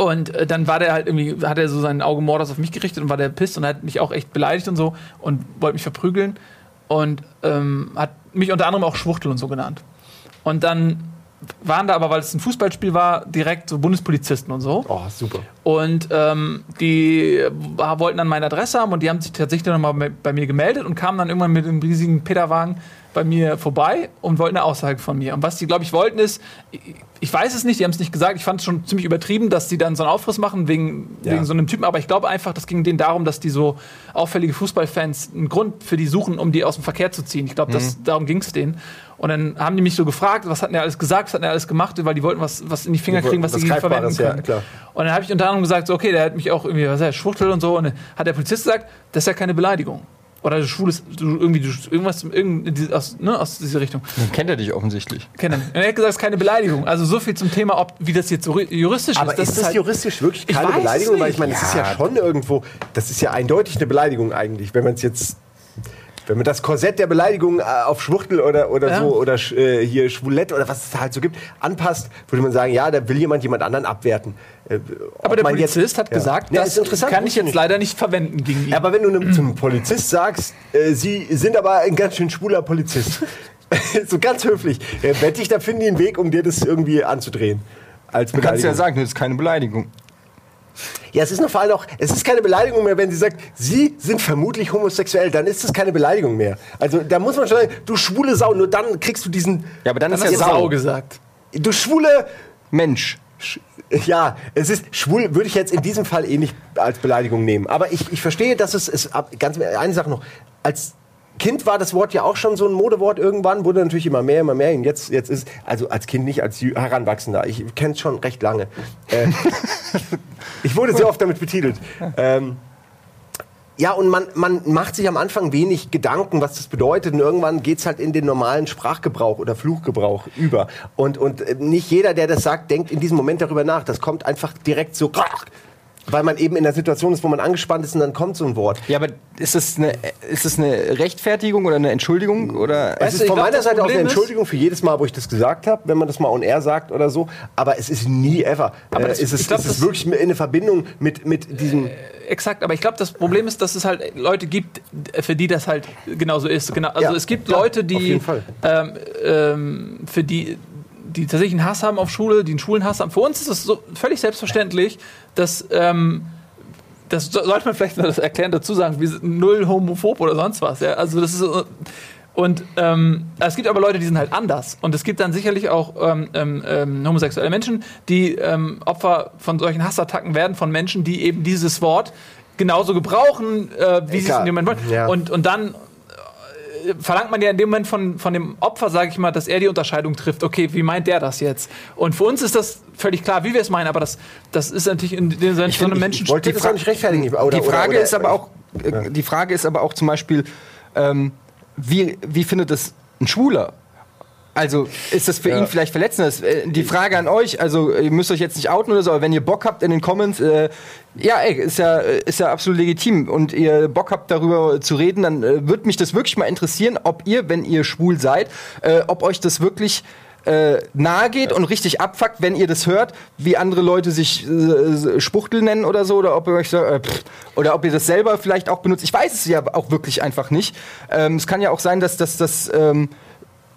Speaker 3: und äh, dann war der halt irgendwie, hat er so sein Auge Mordas auf mich gerichtet und war der pisst und hat mich auch echt beleidigt und so und wollte mich verprügeln und ähm, hat mich unter anderem auch Schwuchtel und so genannt. Und dann waren da aber, weil es ein Fußballspiel war, direkt so Bundespolizisten und so.
Speaker 2: Oh, super.
Speaker 3: Und ähm, die war- wollten dann meine Adresse haben und die haben sich tatsächlich nochmal bei, bei mir gemeldet und kamen dann irgendwann mit einem riesigen Peterwagen bei mir vorbei und wollten eine Aussage von mir. Und was die, glaube ich, wollten ist, ich, weiß es nicht, die haben es nicht gesagt, ich fand es schon ziemlich übertrieben, dass die dann so einen Aufriss machen wegen,
Speaker 2: Ja.
Speaker 3: wegen so einem Typen, aber ich glaube einfach, das ging denen darum, dass die so auffällige Fußballfans einen Grund für die suchen, um die aus dem Verkehr zu ziehen. Ich glaube, das darum ging es denen. Und dann haben die mich so gefragt, was hat er alles gesagt, was hat er alles gemacht, weil die wollten was, was in die Finger kriegen, was sie verwenden
Speaker 2: ja,
Speaker 3: können.
Speaker 2: klar.
Speaker 3: Und dann habe ich unter anderem gesagt, so, okay, der hat mich auch irgendwie, was ist er, Schwuchtel und so. Und dann hat der Polizist gesagt, das ist ja keine Beleidigung. Oder du schwules, du irgendwie, du, irgendwas irgend, aus, ne, aus dieser Richtung.
Speaker 1: Dann kennt er dich offensichtlich.
Speaker 3: Kennen. Und er hat gesagt, das ist keine Beleidigung. Also so viel zum Thema, ob, wie das jetzt juristisch
Speaker 2: Aber
Speaker 3: ist.
Speaker 2: ist das
Speaker 3: halt-
Speaker 2: juristisch wirklich
Speaker 3: Ich
Speaker 2: keine
Speaker 3: es
Speaker 2: Beleidigung? Weil ich meine, es ist ja schon irgendwo, das ist ja eindeutig eine Beleidigung eigentlich, wenn man es jetzt. Wenn man das Korsett der Beleidigung äh, auf Schwuchtel oder, oder
Speaker 3: Ja.
Speaker 2: so oder äh, hier Schwulett oder was es da halt so gibt, anpasst, würde man sagen, ja, da will jemand jemand anderen abwerten. Äh,
Speaker 3: Aber der
Speaker 2: man jetzt-
Speaker 3: Polizist hat
Speaker 2: ja.
Speaker 3: gesagt,
Speaker 2: ja,
Speaker 3: das
Speaker 2: ist interessant,
Speaker 3: kann ich jetzt leider nicht verwenden gegen ihn.
Speaker 2: Aber wenn du einem, zum Polizist sagst, äh, sie sind aber ein ganz schön schwuler Polizist, so ganz höflich, äh, wette ich, da finden die einen Weg, um dir das irgendwie anzudrehen. Als
Speaker 1: Du kannst ja sagen, das ist keine Beleidigung.
Speaker 2: Ja, es ist noch vor allem auch, es ist keine Beleidigung mehr, wenn sie sagt, sie sind vermutlich homosexuell, dann ist es keine Beleidigung mehr. Also da muss man schon sagen, du schwule Sau, nur dann kriegst du diesen,
Speaker 1: Ja, aber dann,
Speaker 3: Dann
Speaker 1: ist
Speaker 3: hast
Speaker 1: ja
Speaker 3: du
Speaker 1: Sau.
Speaker 3: Gesagt.
Speaker 2: du schwule,
Speaker 1: Mensch.
Speaker 2: ja, es ist schwul, würde ich jetzt in diesem Fall eh nicht als Beleidigung nehmen. Aber ich, ich verstehe, dass es, es ganz eine Sache noch, als Kind war das Wort ja auch schon so ein Modewort irgendwann, wurde natürlich immer mehr, immer mehr. Und jetzt, jetzt ist, also als Kind nicht, als Heranwachsender. Ich kenne es schon recht lange. Äh, ich wurde sehr oft damit betitelt. Ähm, ja, und man, man macht sich am Anfang wenig Gedanken, was das bedeutet. Und irgendwann geht's halt in den normalen Sprachgebrauch oder Fluchgebrauch über. Und, und äh, nicht jeder, der das sagt, denkt in diesem Moment darüber nach. Das kommt einfach direkt so, weil man eben in der Situation ist, wo man angespannt ist und dann kommt so ein Wort.
Speaker 1: Ja, aber ist das eine, ist das eine Rechtfertigung oder eine Entschuldigung? Oder
Speaker 2: Es ist
Speaker 3: du,
Speaker 2: von
Speaker 3: glaub,
Speaker 2: meiner Seite auch eine Entschuldigung für jedes Mal, wo ich das gesagt habe, wenn man das mal on air sagt oder so. Aber es ist nie ever.
Speaker 3: Aber
Speaker 2: äh,
Speaker 3: das-
Speaker 2: ist es,
Speaker 3: ich glaub,
Speaker 2: ist es
Speaker 3: das-
Speaker 2: wirklich in eine Verbindung mit, mit diesem.
Speaker 3: Exakt, aber ich glaube, das Problem ist, dass es halt Leute gibt, für die das halt genauso ist. Genau, also
Speaker 2: Ja,
Speaker 3: es gibt Leute,
Speaker 2: auf
Speaker 3: die
Speaker 2: jeden Fall.
Speaker 3: ähm, ähm, für die die tatsächlich einen Hass haben auf Schule, die einen Schulenhass haben. Für uns ist es so völlig selbstverständlich, dass ähm, das so- sollte man vielleicht noch das erklären dazu sagen, wir sind null homophob oder sonst was. Ja? Also das ist und ähm, es gibt aber Leute, die sind halt anders. Und es gibt dann sicherlich auch ähm, ähm, ähm, homosexuelle Menschen, die ähm, Opfer von solchen Hassattacken werden, von Menschen, die eben dieses Wort genauso gebrauchen, äh, wie sie es in dem Moment wollen.
Speaker 2: Ja.
Speaker 3: Und, und dann verlangt man ja in dem Moment von, von dem Opfer, sage ich mal, dass er die Unterscheidung trifft. Okay, wie meint der das jetzt? Und für uns ist das völlig klar, wie wir es meinen, aber das, das ist natürlich in dem Sinne so einem Menschen.
Speaker 2: Ich wollte
Speaker 1: die
Speaker 2: auch nicht rechtfertigen.
Speaker 1: Die Frage
Speaker 2: oder, oder,
Speaker 1: ist aber auch, äh, die Frage ist aber auch zum Beispiel, ähm, wie, wie findet das ein Schwuler? Also ist das für ihn vielleicht verletzend? Das, äh, Die Frage an euch, also ihr müsst euch jetzt nicht outen oder so, aber wenn ihr Bock habt in den Comments, äh, ja, ey, ist ja, ist ja absolut legitim und ihr Bock habt darüber zu reden, dann äh, würde mich das wirklich mal interessieren, ob ihr, wenn ihr schwul seid, äh, ob euch das wirklich äh, nahe geht und richtig abfuckt, wenn ihr das hört, wie andere Leute sich äh, Spuchtel nennen oder so, oder ob ihr euch so, äh, pff, oder ob ihr das selber vielleicht auch benutzt. Ich weiß es ja auch wirklich einfach nicht. Ähm, es kann ja auch sein, dass das, das ähm,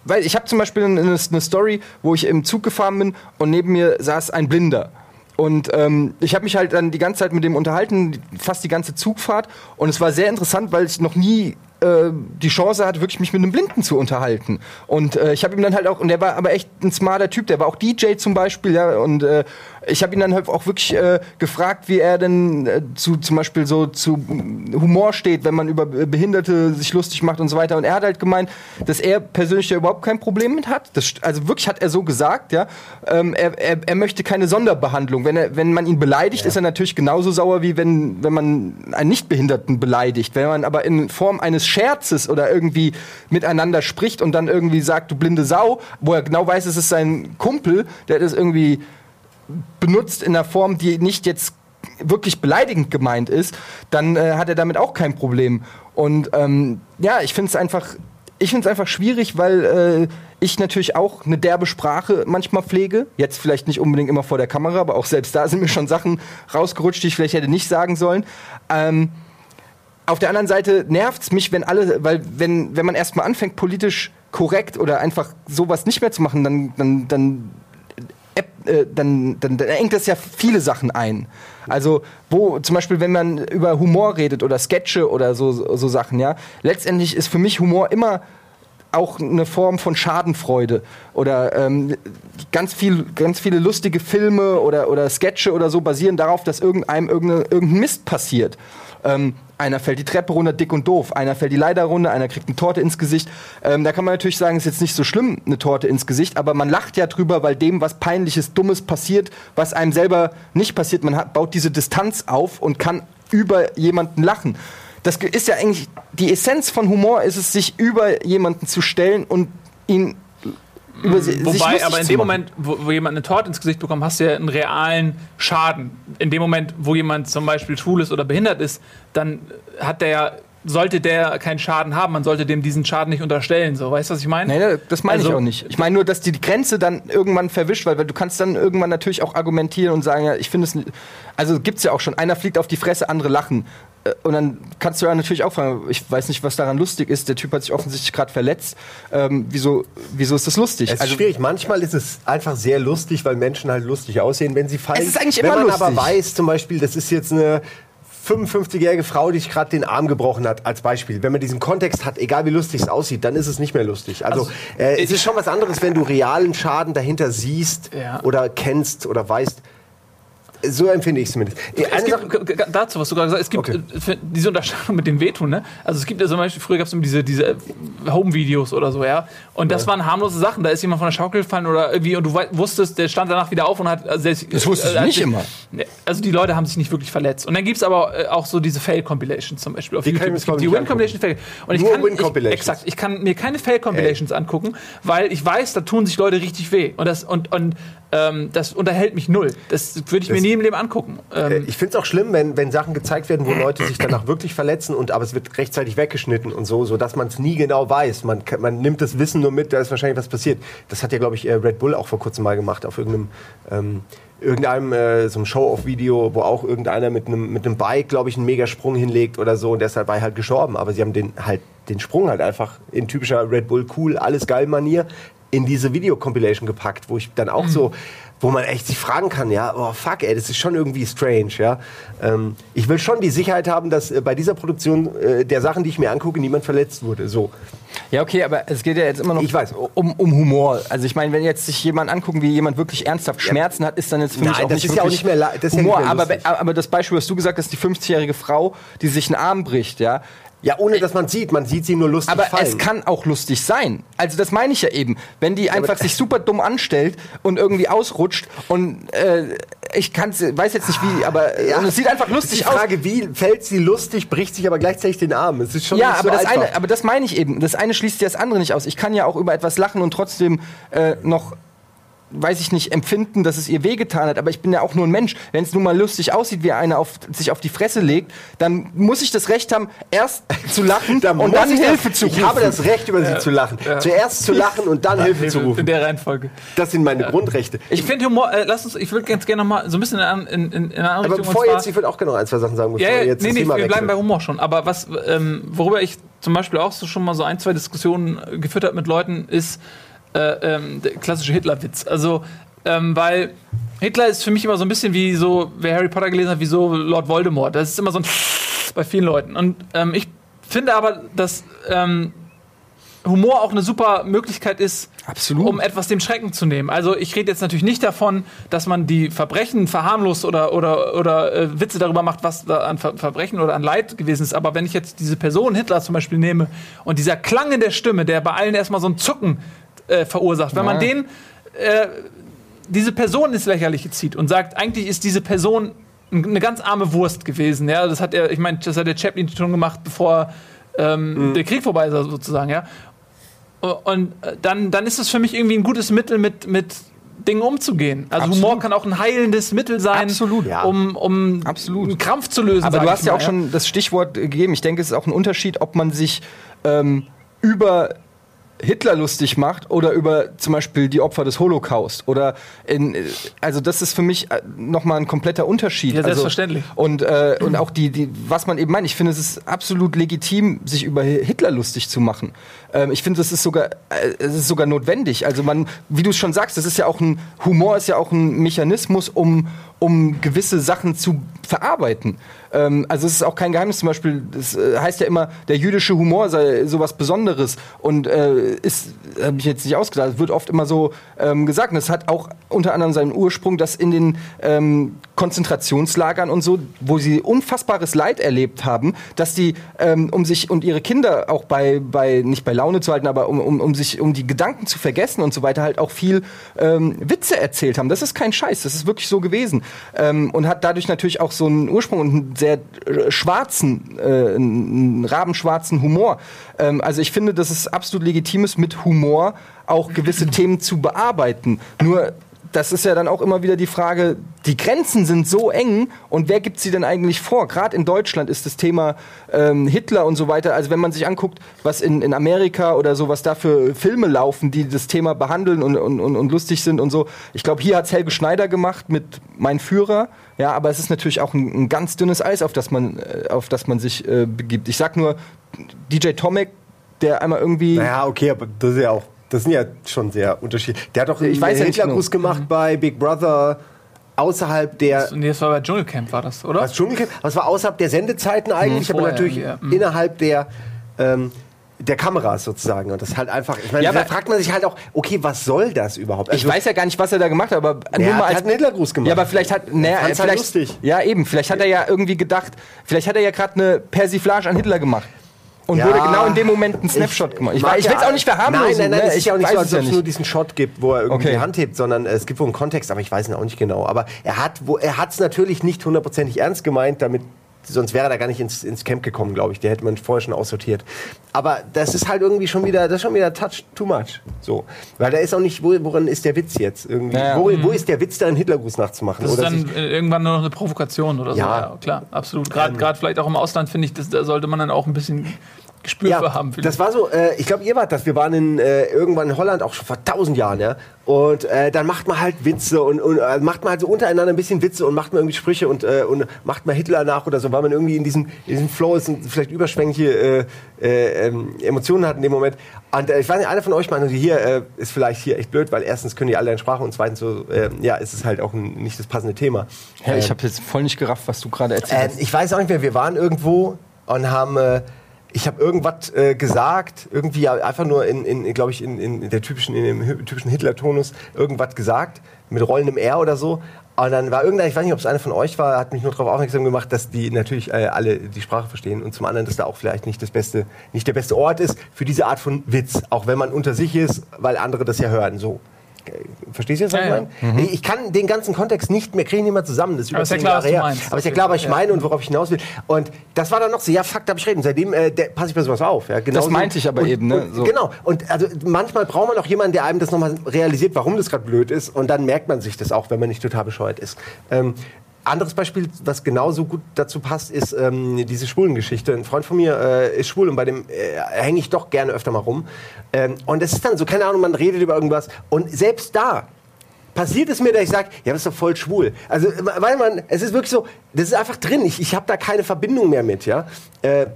Speaker 1: weil ich habe zum Beispiel eine, eine Story, wo ich im Zug gefahren bin und neben mir saß ein Blinder. Und ähm, ich habe mich halt dann die ganze Zeit mit dem unterhalten, fast die ganze Zugfahrt. Und es war sehr interessant, weil ich noch nie äh, die Chance hatte, wirklich mich mit einem Blinden zu unterhalten. Und äh, ich habe ihm dann halt auch, und der war aber echt ein smarter Typ, der war auch DJ zum Beispiel, ja. Und äh, ich habe ihn dann halt auch wirklich äh, gefragt, wie er denn äh, zu zum Beispiel so zu Humor steht, wenn man über Behinderte sich lustig macht und so weiter. Und er hat halt gemeint, dass er persönlich da überhaupt kein Problem mit hat. Das, also wirklich hat er so gesagt, ja. Ähm, er, er, er möchte keine Sonderbehandlung. Wenn, er, wenn man ihn beleidigt, ist er natürlich genauso sauer, wie wenn, wenn man einen Nichtbehinderten beleidigt. Wenn man aber in Form eines Scherzes oder irgendwie miteinander spricht und dann irgendwie sagt, du blinde Sau, wo er genau weiß, es ist sein Kumpel, der das irgendwie benutzt in einer Form, die nicht jetzt wirklich beleidigend gemeint ist, dann äh, hat er damit auch kein Problem. Und ähm, ja, ich finde es einfach, ich finde es einfach schwierig, weil äh, ich natürlich auch eine derbe Sprache manchmal pflege. Jetzt vielleicht nicht unbedingt immer vor der Kamera, aber auch selbst da sind mir schon Sachen rausgerutscht, die ich vielleicht hätte nicht sagen sollen. Ähm, auf der anderen Seite nervt's mich, wenn alle, weil wenn, wenn man erstmal anfängt, politisch korrekt oder einfach sowas nicht mehr zu machen, dann, dann, dann, äh, dann, dann, dann engt das ja viele Sachen ein. Also, wo zum Beispiel, wenn man über Humor redet oder Sketche oder so, so, Sachen, ja, letztendlich ist für mich Humor immer auch eine Form von Schadenfreude oder ähm, ganz viel, ganz viele lustige Filme oder, oder Sketche oder so basieren darauf, dass irgendeinem irgendeine, irgendein Mist passiert. Ähm, einer fällt die Treppe runter, dick und doof. Einer fällt die Leiter runter, einer kriegt eine Torte ins Gesicht. Ähm, da kann man natürlich sagen, ist jetzt nicht so schlimm, eine Torte ins Gesicht, aber man lacht ja drüber, weil dem was Peinliches, Dummes passiert, was einem selber nicht passiert. Man hat, baut diese Distanz auf und kann über jemanden lachen. Das ist ja eigentlich die Essenz von Humor, ist es, sich über jemanden zu stellen und ihn über sich
Speaker 3: Wobei, aber in dem
Speaker 2: machen.
Speaker 3: Moment, wo, wo jemand eine Torte ins Gesicht bekommt, hast du ja einen realen Schaden. In dem Moment, wo jemand zum Beispiel schwul ist oder behindert ist, dann hat der ja sollte der keinen Schaden haben, man sollte dem diesen Schaden nicht unterstellen. So, weißt du, was ich meine?
Speaker 1: Nee, das meine
Speaker 3: Also-
Speaker 1: ich auch nicht. Ich meine nur, dass die Grenze dann irgendwann verwischt, weil, weil du kannst dann irgendwann natürlich auch argumentieren und sagen, ja, ich finde es, also gibt's ja auch schon, einer fliegt auf die Fresse, andere lachen. Äh, Und dann kannst du ja natürlich auch fragen, ich weiß nicht, was daran lustig ist, der Typ hat sich offensichtlich gerade verletzt. Ähm, wieso, wieso ist das lustig?
Speaker 2: Es ist schwierig. Manchmal ist es einfach sehr lustig, weil Menschen halt lustig aussehen, wenn sie fallen.
Speaker 1: Es ist eigentlich
Speaker 2: wenn
Speaker 1: immer
Speaker 2: man
Speaker 1: lustig.
Speaker 2: aber weiß, zum Beispiel, das ist jetzt eine 55-jährige Frau, die sich gerade den Arm gebrochen hat, als Beispiel. Wenn man diesen Kontext hat, egal wie lustig es aussieht, dann ist es nicht mehr lustig. Also,
Speaker 3: Also,
Speaker 2: äh, es ist schon was anderes, wenn du realen Schaden dahinter siehst
Speaker 3: Ja.
Speaker 2: oder kennst oder weißt. So empfinde ich es zumindest. Äh,
Speaker 3: Es gibt, dazu, was du gerade gesagt hast, es gibt
Speaker 2: Okay.
Speaker 3: äh, diese Unterscheidung mit dem Wehtun, ne? Also es gibt ja zum Beispiel, früher gab es immer diese, diese äh, Home-Videos oder so, ja. Und das waren harmlose Sachen. Da ist jemand von der Schaukel gefallen oder irgendwie und du wusstest, der stand danach wieder auf und hat. Also selbst,
Speaker 1: Das wusste ich
Speaker 3: hat
Speaker 1: nicht
Speaker 3: sich-
Speaker 1: immer.
Speaker 3: Ne, Also die Leute haben sich nicht wirklich verletzt. Und dann gibt es aber äh, auch so diese Fail-Compilations zum Beispiel auf
Speaker 2: Die
Speaker 3: YouTube. Es gibt die Win-Compilation Fail. Und ich
Speaker 2: Nur
Speaker 3: kann,
Speaker 2: Win-Compilations.
Speaker 3: exakt, ich kann mir keine Fail-Compilations angucken, weil ich weiß, da tun sich Leute richtig weh. Und das, und, und, ähm, das unterhält mich null. Das würde ich mir
Speaker 2: Das-
Speaker 3: nie im Leben angucken.
Speaker 2: Äh,
Speaker 3: Ähm,
Speaker 2: Ich finde es auch schlimm, wenn, wenn Sachen gezeigt werden, wo Leute sich danach wirklich verletzen und aber es wird rechtzeitig weggeschnitten und so, sodass man es nie genau weiß. Man, man nimmt das Wissen nur mit, da ist wahrscheinlich was passiert. Das hat ja, glaube ich, äh, Red Bull auch vor kurzem mal gemacht auf irgendeinem, ähm, irgendeinem äh, so einem Show-Off-Video, wo auch irgendeiner mit einem mit einem Bike, glaube ich, einen Megasprung hinlegt oder so und der ist dabei halt gestorben. Aber sie haben den halt den Sprung halt einfach in typischer Red Bull cool, alles geil Manier in diese Video-Compilation gepackt, wo ich dann auch so, wo man echt sich fragen kann, ja, oh fuck, ey, das ist schon irgendwie strange, ja. Ähm, ich will schon die Sicherheit haben, dass äh, bei dieser Produktion äh, der Sachen, die ich mir angucke, niemand verletzt wurde. So.
Speaker 1: Ja, okay, aber es geht ja jetzt immer noch
Speaker 2: Ich weiß.
Speaker 1: Um, um Humor. Also ich meine, wenn jetzt sich jemand angucken, wie jemand wirklich ernsthaft Schmerzen hat, ist dann jetzt für mich
Speaker 2: Nein,
Speaker 1: auch
Speaker 2: das
Speaker 1: nicht
Speaker 2: ist ja auch nicht mehr das ist ja
Speaker 1: Humor.
Speaker 2: nicht mehr
Speaker 1: aber, aber das Beispiel, was du gesagt hast, die 50-jährige Frau, die sich einen Arm bricht, ja.
Speaker 2: Ja, ohne dass man sieht, man sieht sie nur lustig
Speaker 1: Aber
Speaker 2: fallen.
Speaker 1: es kann auch lustig sein. Also das meine ich ja eben. Wenn die einfach sich super dumm anstellt und irgendwie ausrutscht und äh, ich kann's, weiß jetzt nicht wie, aber äh,
Speaker 2: Ja.
Speaker 1: es sieht einfach
Speaker 2: die
Speaker 1: lustig aus.
Speaker 2: Frage, wie fällt sie lustig, bricht sich aber gleichzeitig den Arm. Es ist schon
Speaker 1: Ja, aber
Speaker 2: so
Speaker 1: das
Speaker 2: einfach.
Speaker 1: eine, aber das meine ich eben. Das eine schließt ja das andere nicht aus. Ich kann ja auch über etwas lachen und trotzdem äh, noch weiß ich nicht, empfinden, dass es ihr wehgetan hat, aber ich bin ja auch nur ein Mensch. Wenn es nun mal lustig aussieht, wie einer auf, sich auf die Fresse legt, dann muss ich das Recht haben, erst zu lachen
Speaker 2: Da
Speaker 1: und dann
Speaker 2: ich das-
Speaker 1: Hilfe zu rufen.
Speaker 2: Ich habe das Recht, über sie zu lachen. Zuerst zu lachen und dann Hilfe zu
Speaker 3: in
Speaker 2: rufen.
Speaker 3: der Reihenfolge.
Speaker 2: Das sind meine Grundrechte.
Speaker 3: Ich finde Humor, äh, lass uns, ich würde ganz gerne noch mal so ein bisschen in, in, in, in eine andere
Speaker 2: Aber
Speaker 3: Richtung.
Speaker 2: bevor
Speaker 3: und zwar-
Speaker 2: jetzt, ich würde auch gerne noch ein, zwei Sachen sagen, bevor
Speaker 3: ja, ja,
Speaker 2: jetzt
Speaker 3: nee, nee,
Speaker 2: Thema
Speaker 3: wir bleiben bei. Humor schon. Aber was, ähm, worüber ich zum Beispiel auch so schon mal so ein, zwei Diskussionen geführt habe mit Leuten, ist äh, ähm, der klassische Hitler-Witz. Also, ähm, weil Hitler ist für mich immer so ein bisschen wie so, wer Harry Potter gelesen hat, wie so Lord Voldemort. Das ist immer so ein bei vielen Leuten. Und ähm, ich finde aber, dass ähm, Humor auch eine super Möglichkeit ist,
Speaker 1: Absolut.
Speaker 3: um etwas dem Schrecken zu nehmen. Also ich rede jetzt natürlich nicht davon, dass man die Verbrechen verharmlost oder, oder, oder äh, Witze darüber macht, was da an Ver Verbrechen oder an Leid gewesen ist. Aber wenn ich jetzt diese Person Hitler zum Beispiel nehme und dieser Klang in der Stimme, der bei allen erstmal so ein Zucken äh, verursacht, wenn man
Speaker 1: Ja.
Speaker 3: den äh, diese Person ins Lächerliche zieht und sagt, eigentlich ist diese Person eine ganz arme Wurst gewesen. Ja, das hat er, ich meine, das hat der Chaplin schon gemacht, bevor ähm, der Krieg vorbei ist, sozusagen. Ja, und äh, dann, dann ist es für mich irgendwie ein gutes Mittel, mit, mit Dingen umzugehen. Also
Speaker 1: Absolut.
Speaker 3: Humor kann auch ein heilendes Mittel sein,
Speaker 1: Absolut.
Speaker 2: Ja.
Speaker 3: um, um
Speaker 1: Absolut.
Speaker 3: einen Krampf zu lösen.
Speaker 1: Aber du hast ja
Speaker 3: mal,
Speaker 1: auch schon das Stichwort gegeben. Ich denke, es ist auch ein Unterschied, ob man sich ähm, über Hitler lustig macht oder über zum Beispiel die Opfer des Holocaust oder in, äh, also das ist für mich nochmal ein kompletter Unterschied.
Speaker 3: Ja,
Speaker 1: also,
Speaker 3: selbstverständlich.
Speaker 1: Und, äh, und auch die, die, was man eben meint, ich finde, es ist absolut legitim, sich über Hitler lustig zu machen. Ähm, ich finde, das ist sogar, äh, es ist sogar notwendig. Also man, wie du es schon sagst, das ist ja auch ein, Humor ist ja auch ein Mechanismus, um, um gewisse Sachen zu verarbeiten. Ähm, also es ist auch kein Geheimnis, zum Beispiel, das äh, heißt ja immer, der jüdische Humor sei sowas Besonderes und äh, ist, habe ich jetzt nicht ausgedacht, es wird oft immer so ähm, gesagt. Und es hat auch unter anderem seinen Ursprung, dass in den ähm, Konzentrationslagern und so, wo sie unfassbares Leid erlebt haben, dass die, ähm, um sich und ihre Kinder auch bei, bei nicht bei Laune zu halten, aber um, um, um sich, um die Gedanken zu vergessen und so weiter, halt auch viel ähm, Witze erzählt haben. Das ist kein Scheiß, das ist wirklich so gewesen. Ähm, und hat dadurch natürlich auch so einen Ursprung und einen sehr äh, schwarzen, äh, einen rabenschwarzen Humor. Ähm, also ich finde, dass es absolut legitim ist, mit Humor auch gewisse Themen zu bearbeiten. Nur das ist ja dann auch immer wieder die Frage, die Grenzen sind so eng und wer gibt sie denn eigentlich vor? Gerade in Deutschland ist das Thema ähm, Hitler und so weiter, also wenn man sich anguckt, was in, in Amerika oder so, was da für Filme laufen, die das Thema behandeln und, und, und, und lustig sind und so. Ich glaube, hier hat Helge Schneider gemacht mit Mein Führer, ja, aber es ist natürlich auch ein, ein ganz dünnes Eis, auf das man, äh, auf das man sich äh, begibt. Ich sag nur, DJ Tomek, der einmal irgendwie...
Speaker 2: Naja, okay, aber das ist ja auch das sind ja schon sehr unterschiedlich. Der hat doch
Speaker 1: Ich weiß ja nicht
Speaker 2: Hitlergruß gemacht
Speaker 1: Mhm.
Speaker 2: bei Big Brother außerhalb der
Speaker 3: Nee, das war bei Dschungelcamp, war das, oder?
Speaker 2: was Dschungelcamp, was war außerhalb der Sendezeiten eigentlich, aber
Speaker 3: Vorher,
Speaker 2: natürlich
Speaker 3: ja. Mhm.
Speaker 2: innerhalb der ähm, der Kameras sozusagen und das halt einfach. Ich meine,
Speaker 1: Ja,
Speaker 2: da
Speaker 1: aber-
Speaker 2: fragt man sich halt auch, okay, was soll das überhaupt?
Speaker 1: Ich weiß ja gar nicht, was er da gemacht hat, aber
Speaker 2: er
Speaker 1: nur mal
Speaker 2: hat
Speaker 1: als
Speaker 2: halt einen Hitlergruß gemacht.
Speaker 1: Ja, aber vielleicht hat, naja,
Speaker 2: fand's
Speaker 1: vielleicht,
Speaker 2: halt lustig.
Speaker 1: ja eben, vielleicht hat er ja irgendwie gedacht, vielleicht hat er ja gerade eine Persiflage an Hitler gemacht und
Speaker 2: Ja.
Speaker 1: würde genau in dem Moment einen Snapshot gemacht. Ich, ich will es auch nicht verharmlosen.
Speaker 2: Nein, nein, nein,
Speaker 1: ne?
Speaker 2: es ist
Speaker 1: ich
Speaker 2: ja auch nicht so, als ob es nur diesen Shot gibt, wo er irgendwie
Speaker 1: Okay.
Speaker 2: die Hand hebt, sondern es gibt wohl einen Kontext, aber ich weiß ihn auch nicht genau. Aber er er hat es natürlich nicht hundertprozentig ernst gemeint, damit sonst wäre er da gar nicht ins, ins Camp gekommen, glaube ich. Der hätte man vorher schon aussortiert. Aber das ist halt irgendwie schon wieder, das ist schon wieder touch too much. So, weil da ist auch nicht, wo, woran ist der Witz jetzt irgendwie?
Speaker 1: Ja, ja.
Speaker 2: Wo, wo ist der Witz, da einen Hitlergruß nachzumachen?
Speaker 3: Das ist
Speaker 2: Oder
Speaker 3: dann äh, irgendwann nur noch eine Provokation oder so.
Speaker 2: Ja.
Speaker 3: Ja, klar, absolut. Gerade gerade vielleicht auch im Ausland, finde ich, das, da sollte man dann auch ein bisschen Gespür für haben.
Speaker 2: das
Speaker 3: ich.
Speaker 2: war so, äh, ich glaube, ihr wart das. Wir waren in, äh, irgendwann in Holland, auch schon vor tausend Jahren, ja. Und äh, dann macht man halt Witze und, und äh, macht man halt so untereinander ein bisschen Witze und macht man irgendwie Sprüche und, äh, und macht mal Hitler nach oder so, weil man irgendwie in diesem, in diesem Flow ist und vielleicht überschwängliche äh, äh, ähm, Emotionen hat in dem Moment. Und äh, ich weiß nicht, einer von euch meinte, hier äh, ist vielleicht hier echt blöd, weil erstens können die alle eine Sprache und zweitens so, äh, ja, ist es halt auch ein, nicht das passende Thema.
Speaker 1: Ja, ich habe jetzt voll nicht gerafft, was du gerade erzählt
Speaker 2: Ähm,
Speaker 1: hast.
Speaker 2: ich weiß auch nicht mehr, wir waren irgendwo und haben, äh, ich habe irgendwas äh, gesagt, irgendwie einfach nur in, in glaube ich, in, in der typischen, in dem typischen Hitler-Tonus irgendwas gesagt, mit rollendem R oder so. Und dann war irgendeiner, ich weiß nicht, ob es einer von euch war, hat mich nur darauf aufmerksam gemacht, dass die natürlich äh, alle die Sprache verstehen und zum anderen, dass da auch vielleicht nicht das beste, nicht der beste Ort ist für diese Art von Witz, auch wenn man unter sich ist, weil andere das ja hören. So. Verstehst du jetzt, was
Speaker 3: Ja,
Speaker 2: ich
Speaker 3: ja.
Speaker 2: meine? Ich kann den ganzen Kontext nicht mehr, kriege ich nicht mehr zusammen. Das ist über
Speaker 3: Aber ist ja klar,
Speaker 2: Jahre her. Aber ist ja klar, was ich
Speaker 3: Ja.
Speaker 2: meine und worauf ich hinaus will. Und das war dann noch so, ja, fuck, da hab ich reden. Seitdem äh, der- passe ich bei sowas auf. Ja, genauso.
Speaker 1: meinte ich aber
Speaker 2: und,
Speaker 1: eben, ne?
Speaker 2: Und,
Speaker 1: So.
Speaker 2: Genau. Und also manchmal braucht man auch jemanden, der einem das nochmal realisiert, warum das gerade blöd ist. Und dann merkt man sich das auch, wenn man nicht total bescheuert ist. Ähm, anderes Beispiel, was genauso gut dazu passt, ist ähm, diese Schwulengeschichte. Ein Freund von mir äh, ist schwul und bei dem äh, hänge ich doch gerne öfter mal rum. Ähm, und es ist dann so, keine Ahnung, man redet über irgendwas. Und selbst da passiert es mir, dass ich sage, ja, das ist doch voll schwul. Also, weil man, es ist wirklich so, das ist einfach drin. Ich, ich habe da keine Verbindung mehr mit, ja. Äh,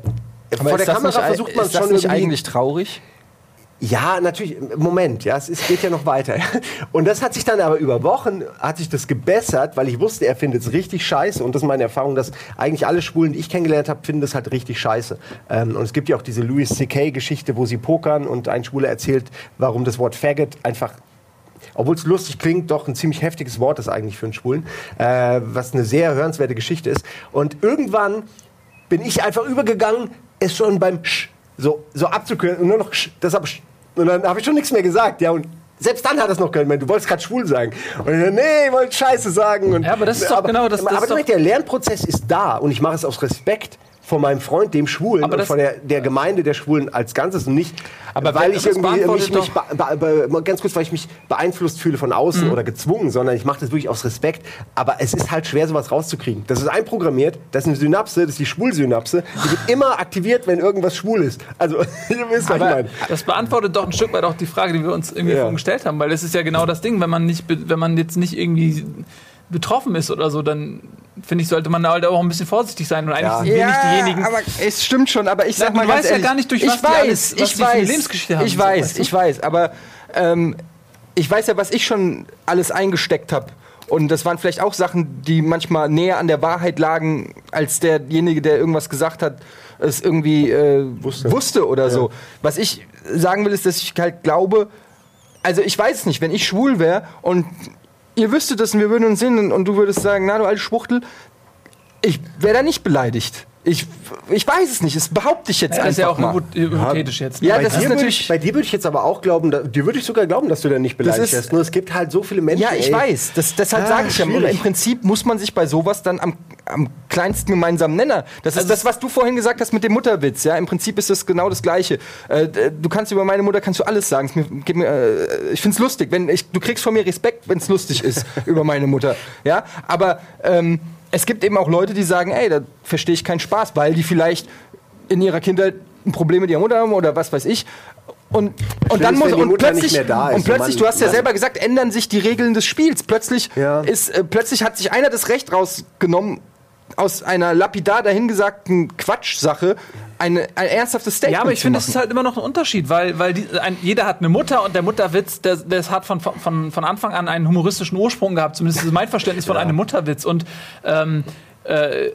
Speaker 2: vor der
Speaker 1: das
Speaker 2: Kamera
Speaker 1: nicht,
Speaker 2: versucht man
Speaker 1: ist das
Speaker 2: schon
Speaker 1: nicht
Speaker 2: irgendwie.
Speaker 1: eigentlich traurig?
Speaker 2: Ja, natürlich. Moment, ja, es geht ja noch weiter. Und das hat sich dann aber über Wochen hat sich das gebessert, weil ich wusste, er findet es richtig scheiße. Und das ist meine Erfahrung, dass eigentlich alle Schwulen, die ich kennengelernt habe, finden das halt richtig scheiße. Ähm, und es gibt ja auch diese Louis C.K. Geschichte, wo sie pokern und ein Schwuler erzählt, warum das Wort Faggot einfach obwohl es lustig klingt, doch ein ziemlich heftiges Wort ist eigentlich für einen Schwulen, äh, was eine sehr hörenswerte Geschichte ist. Und irgendwann bin ich einfach übergegangen, es schon beim Sch so, so abzukürzen und nur noch das hab. Und dann habe ich schon nichts mehr gesagt, ja, und selbst dann hat es noch gehört, du wolltest gerade schwul sagen. Und ich, nee, ich wollte Scheiße sagen. Und,
Speaker 3: Ja, aber das ist doch genau das- das
Speaker 2: aber
Speaker 3: ist doch-
Speaker 2: der Lernprozess ist da und ich mache es aus Respekt vor meinem Freund, dem Schwulen,
Speaker 3: Aber
Speaker 2: und vor der, der Gemeinde der Schwulen als Ganzes und nicht,
Speaker 3: Aber
Speaker 2: weil ich irgendwie mich,
Speaker 3: beantwortet
Speaker 2: mich be ganz kurz, weil ich mich beeinflusst fühle von außen oder gezwungen, sondern ich mache das wirklich aus Respekt. Aber es ist halt schwer, sowas rauszukriegen. Das ist einprogrammiert, das ist eine Synapse, das ist die Schwulsynapse. Die wird immer aktiviert, wenn irgendwas schwul ist. Also, ihr wisst, was ich meine.
Speaker 3: Das beantwortet doch ein Stück weit auch die Frage, die wir uns irgendwie
Speaker 2: Ja.
Speaker 3: gestellt haben, weil das ist ja genau das Ding, wenn man nicht, wenn man jetzt nicht irgendwie betroffen ist oder so, dann finde ich, sollte man da halt auch ein bisschen vorsichtig sein und eigentlich
Speaker 2: Ja.
Speaker 3: sind wir nicht diejenigen.
Speaker 1: aber es stimmt schon, aber ich sag
Speaker 3: Na,
Speaker 1: mal
Speaker 3: du weißt ja
Speaker 1: ehrlich,
Speaker 3: gar nicht, durch
Speaker 1: ich
Speaker 3: was die
Speaker 1: weiß,
Speaker 3: alles- was
Speaker 1: ich
Speaker 3: die für eine
Speaker 1: weiß,
Speaker 3: Lebensgeschichte haben,
Speaker 1: Ich
Speaker 3: so,
Speaker 1: weiß,
Speaker 3: weißt du?
Speaker 1: ich weiß, aber ähm, ich weiß ja, was ich schon alles eingesteckt habe. Und das waren vielleicht auch Sachen, die manchmal näher an der Wahrheit lagen, als derjenige, der irgendwas gesagt hat, es irgendwie äh, wusste. oder so. Was ich sagen will, ist, dass ich halt glaube, also ich weiß nicht, wenn ich schwul wäre und ihr wüsstet es und wir würden uns sehen und, du würdest sagen, na du alte Schwuchtel, ich wäre da nicht beleidigt. Ich, ich weiß es nicht, das behaupte ich jetzt
Speaker 3: Ja, das ist ja auch
Speaker 1: einfach mal.
Speaker 3: hypo- hypothetisch jetzt.
Speaker 1: Ja,
Speaker 2: bei
Speaker 1: das
Speaker 2: dir
Speaker 1: ist
Speaker 2: würde
Speaker 1: natürlich-
Speaker 2: Ich, bei dir würde ich jetzt aber auch glauben, da, dir würde ich sogar glauben, dass du da nicht beleidigt wirst. Nur es gibt halt so viele Menschen.
Speaker 1: Ja, ich
Speaker 2: ey.
Speaker 1: weiß. Das, deshalb
Speaker 2: Ah,
Speaker 1: sage ich ja, im Prinzip muss man sich bei sowas dann am, am kleinsten gemeinsamen Nenner. Das ist
Speaker 3: Also
Speaker 1: das, was du vorhin gesagt hast mit dem Mutterwitz. Ja, im Prinzip ist das genau das Gleiche. Äh, du kannst über meine Mutter kannst du alles sagen. Mir, mir, äh, ich find's lustig, wenn ich, du kriegst von mir Respekt, wenn es lustig ist über meine Mutter. Ja, aber ähm, es gibt eben auch Leute, die sagen, ey, da verstehe ich keinen Spaß, weil die vielleicht in ihrer Kindheit ein Problem mit ihrer Mutter haben oder was weiß ich. Und, und dann muss und plötzlich
Speaker 2: mehr da ist
Speaker 1: und plötzlich,
Speaker 2: man-
Speaker 1: du hast ja
Speaker 2: ja.
Speaker 1: selber gesagt, ändern sich die Regeln des Spiels. Plötzlich
Speaker 2: Ja.
Speaker 1: ist äh, plötzlich hat sich einer das Recht rausgenommen aus einer lapidar dahingesagten Quatschsache eine, ein ernsthaftes Statement
Speaker 3: Ja, aber ich finde, es ist halt immer noch ein Unterschied, weil, weil die, ein, jeder hat eine Mutter und der Mutterwitz, der, das hat von, von, von Anfang an einen humoristischen Ursprung gehabt. Zumindest ist mein Verständnis von einem Mutterwitz. Und ähm, äh,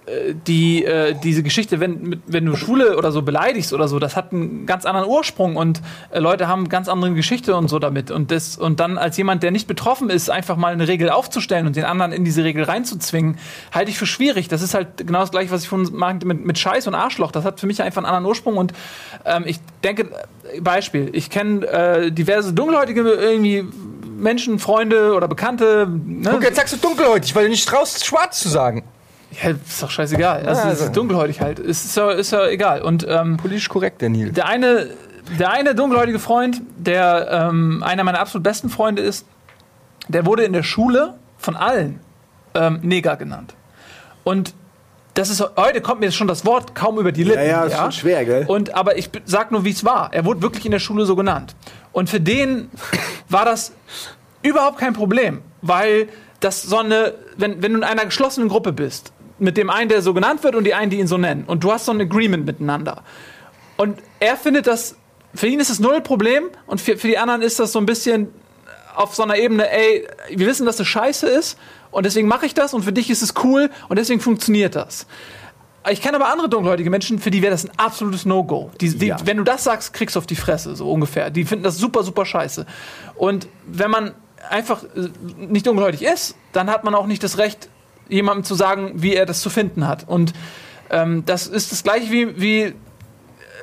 Speaker 3: die, äh, diese Geschichte, wenn, wenn du Schwule oder so beleidigst oder so, das hat einen ganz anderen Ursprung und äh, Leute haben ganz andere Geschichte und so damit. Und, das, und dann als jemand, der nicht betroffen ist, einfach mal eine Regel aufzustellen und den anderen in diese Regel reinzuzwingen, halte ich für schwierig. Das ist halt genau das gleiche, was ich von mit, mit Scheiß und Arschloch. Das hat für mich einfach einen anderen Ursprung und ähm, ich denke, Beispiel, ich kenne äh, diverse dunkelhäutige irgendwie Menschen, Freunde oder Bekannte. Ne?
Speaker 1: Guck, jetzt sagst du dunkelhäutig, weil du nicht traust, schwarz zu sagen.
Speaker 3: Ja, ist doch scheißegal. Also,
Speaker 1: Ja,
Speaker 3: es ist
Speaker 1: also-
Speaker 3: dunkelhäutig halt. Es ist ja, ist ja egal. Und ähm,
Speaker 1: Politisch korrekt, der Nil.
Speaker 3: der eine, der eine dunkelhäutige Freund, der ähm, einer meiner absolut besten Freunde ist, der wurde in der Schule von allen ähm, Neger genannt. Und das ist heute kommt mir schon das Wort kaum über die Lippen.
Speaker 2: Ja, ja, ist schon schwer, gell?
Speaker 3: Und aber ich sag nur, wie es war. Er wurde wirklich in der Schule so genannt. Und für den war das überhaupt kein Problem, weil das so eine, wenn, wenn du in einer geschlossenen Gruppe bist, mit dem einen, der so genannt wird und die einen, die ihn so nennen, und du hast so ein Agreement miteinander. Und er findet das, für ihn ist es null Problem und für, für die anderen ist das so ein bisschen auf so einer Ebene, ey, wir wissen, dass das scheiße ist und deswegen mache ich das und für dich ist es cool und deswegen funktioniert das. Ich kenne aber andere dunkelhäutige Menschen, für die wäre das ein absolutes No-Go.
Speaker 2: Ja.
Speaker 3: Wenn du das sagst, kriegst du auf die Fresse, so ungefähr. Die finden das super, super scheiße. Und wenn man einfach nicht dunkelhäutig ist, dann hat man auch nicht das Recht, jemandem zu sagen, wie er das zu finden hat. Und ähm, das ist das gleiche wie, wie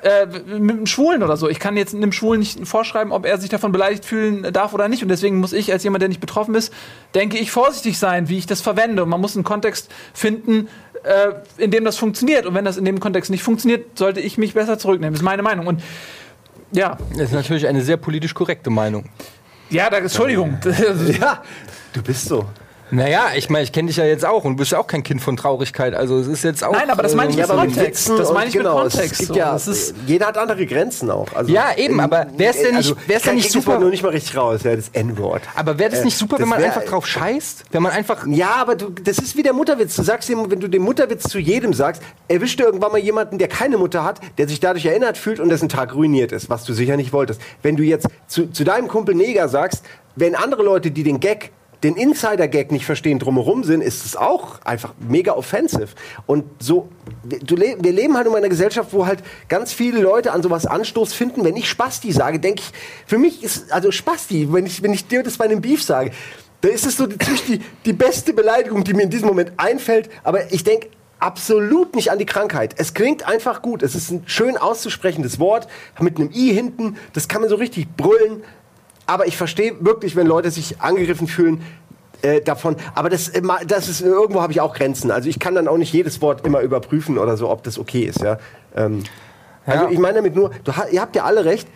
Speaker 3: äh, mit einem Schwulen oder so. Ich kann jetzt einem Schwulen nicht vorschreiben, ob er sich davon beleidigt fühlen darf oder nicht. Und deswegen muss ich als jemand, der nicht betroffen ist, denke ich, vorsichtig sein, wie ich das verwende. Und man muss einen Kontext finden, äh, in dem das funktioniert. Und wenn das in dem Kontext nicht funktioniert, sollte ich mich besser zurücknehmen. Das ist meine Meinung. Und ja,
Speaker 1: Das ist natürlich eine sehr politisch korrekte Meinung.
Speaker 3: ja, da, Entschuldigung.
Speaker 2: Ja, du bist so.
Speaker 1: Naja, ich meine, ich kenne dich ja jetzt auch und du bist ja auch kein Kind von Traurigkeit. Also es ist jetzt auch.
Speaker 3: Nein, aber das meine ich
Speaker 1: äh,
Speaker 3: mit Kontext. Das meine ich mit
Speaker 2: genau,
Speaker 3: Kontext,
Speaker 2: Es gibt
Speaker 3: so.
Speaker 2: ja,
Speaker 3: Das ist-
Speaker 2: jeder hat andere Grenzen auch. Also,
Speaker 1: Ja, eben, aber wär's denn nicht- wär's denn
Speaker 2: ich
Speaker 1: nicht super-
Speaker 2: nur nicht mal richtig raus, ja, das N-Wort.
Speaker 1: Aber wäre das
Speaker 2: Äh,
Speaker 1: nicht super,
Speaker 2: das
Speaker 1: wenn man
Speaker 2: wär-
Speaker 1: einfach drauf scheißt? Wenn man einfach.
Speaker 2: Ja, aber du, das ist wie der Mutterwitz. Du sagst ihm, wenn du den Mutterwitz zu jedem sagst, erwischt du irgendwann mal jemanden, der keine Mutter hat, der sich dadurch erinnert fühlt und dessen Tag ruiniert ist, was du sicher nicht wolltest. Wenn du jetzt zu, zu deinem Kumpel Neger sagst, wenn andere Leute, die den Gag den Insider-Gag nicht verstehen, drumherum sind, ist es auch einfach mega offensive. Und so, le- wir leben halt in einer Gesellschaft, wo halt ganz viele Leute an sowas Anstoß finden. Wenn ich Spasti sage, denke ich, für mich ist, also Spasti, wenn ich, wenn ich dir das bei einem Beef sage, da ist es so ziemlich die, die beste Beleidigung, die mir in diesem Moment einfällt. Aber ich denke absolut nicht an die Krankheit. Es klingt einfach gut. Es ist ein schön auszusprechendes Wort mit einem I hinten. Das kann man so richtig brüllen. Aber ich verstehe wirklich, wenn Leute sich angegriffen fühlen äh, davon. Aber das, äh, das ist irgendwo habe ich auch Grenzen. Also ich kann dann auch nicht jedes Wort immer überprüfen oder so, ob das okay ist. Ja. Ähm, Also
Speaker 1: Ja.
Speaker 2: ich meine damit nur, du, ihr habt ja alle recht,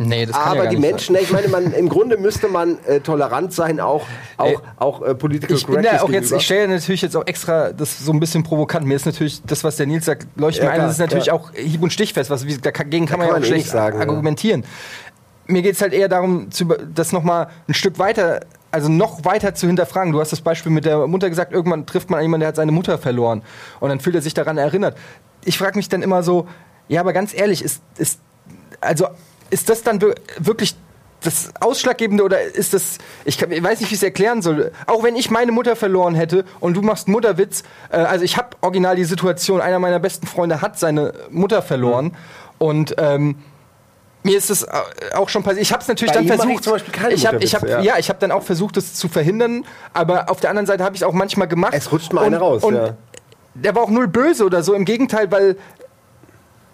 Speaker 1: Nee, das kann ja
Speaker 2: aber
Speaker 1: gar
Speaker 2: die Menschen, ne, ich meine, man, im Grunde müsste man äh, tolerant sein, auch, auch,
Speaker 1: Ey,
Speaker 2: auch äh, political
Speaker 1: Ich bin da auch jetzt, ich stelle natürlich jetzt auch extra das so ein bisschen provokant. Mir ist natürlich das, was der Nils sagt, leuchtet
Speaker 2: Ja,
Speaker 1: mir ein. Das ist natürlich
Speaker 2: ja.
Speaker 1: auch hieb- und stichfest. Was, dagegen kann man
Speaker 2: kann
Speaker 1: ja auch
Speaker 2: man eh
Speaker 1: schlecht
Speaker 2: sagen, ja.
Speaker 1: argumentieren. Mir geht es halt eher darum, zu, das nochmal ein Stück weiter, also noch weiter zu hinterfragen. Du hast das Beispiel mit der Mutter gesagt, irgendwann trifft man jemanden, der hat seine Mutter verloren. Und dann fühlt er sich daran erinnert. Ich frage mich dann immer so, ja, aber ganz ehrlich, ist, ist, also, ist das dann wir- wirklich das Ausschlaggebende oder ist das, ich, kann, ich weiß nicht, wie ich es erklären soll. Auch wenn ich meine Mutter verloren hätte und du machst Mutterwitz, äh, also ich habe original die Situation, einer meiner besten Freunde hat seine Mutter verloren und ähm, mir ist es auch schon passiert. Ich habe es natürlich
Speaker 2: Bei
Speaker 1: dann versucht.
Speaker 2: ich zum Beispiel keine
Speaker 1: ich habe, ich
Speaker 2: Mutterwitze,
Speaker 1: ja.
Speaker 2: ja.
Speaker 1: ich habe dann auch versucht, es zu verhindern. Aber auf der anderen Seite habe ich es auch manchmal gemacht.
Speaker 2: Es rutscht mal einer raus,
Speaker 1: Und
Speaker 2: ja.
Speaker 1: der war auch null böse oder so. Im Gegenteil, weil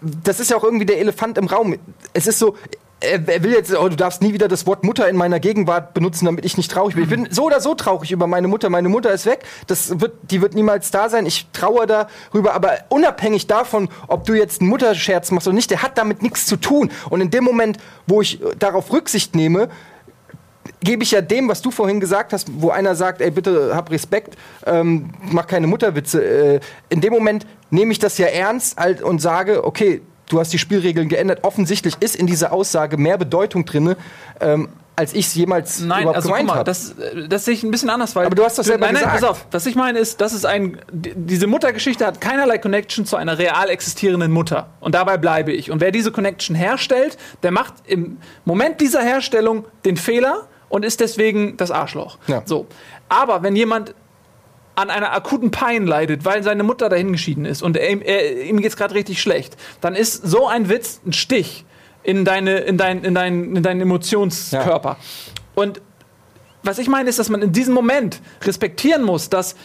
Speaker 1: das ist ja auch irgendwie der Elefant im Raum. Es ist so, er, will jetzt, oh, du darfst nie wieder das Wort Mutter in meiner Gegenwart benutzen, damit ich nicht traurig bin. Ich bin so oder so traurig über meine Mutter. Meine Mutter ist weg. Das wird, die wird niemals da sein. Ich trauere darüber. Aber unabhängig davon, ob du jetzt einen Mutterscherz machst oder nicht, der hat damit nichts zu tun. Und in dem Moment, wo ich darauf Rücksicht nehme, gebe ich ja dem, was du vorhin gesagt hast, wo einer sagt, ey, bitte hab Respekt, ähm, mach keine Mutterwitze. Äh, in dem Moment nehme ich das ja ernst halt, und sage, okay, du hast die Spielregeln geändert. Offensichtlich ist in dieser Aussage mehr Bedeutung drin, ähm, als ich es jemals
Speaker 3: Nein,
Speaker 1: überhaupt
Speaker 3: also
Speaker 1: gemeint habe.
Speaker 3: das, äh, das sehe ich ein bisschen anders, weil.
Speaker 1: Aber du hast das selber
Speaker 3: nein, nein,
Speaker 1: gesagt.
Speaker 3: pass auf. Was ich meine ist, das ist ein. Diese Muttergeschichte hat keinerlei Connection zu einer real existierenden Mutter. Und dabei bleibe ich. Und wer diese Connection herstellt, der macht im Moment dieser Herstellung den Fehler und ist deswegen das Arschloch.
Speaker 1: Ja.
Speaker 3: So. Aber wenn jemand an einer akuten Pein leidet, weil seine Mutter dahingeschieden ist und er, er, ihm geht's gerade richtig schlecht, dann ist so ein Witz ein Stich in, deine, in, dein, in, dein, in deinen Emotionskörper. Und was ich meine, ist, dass man in diesem Moment respektieren muss, dass,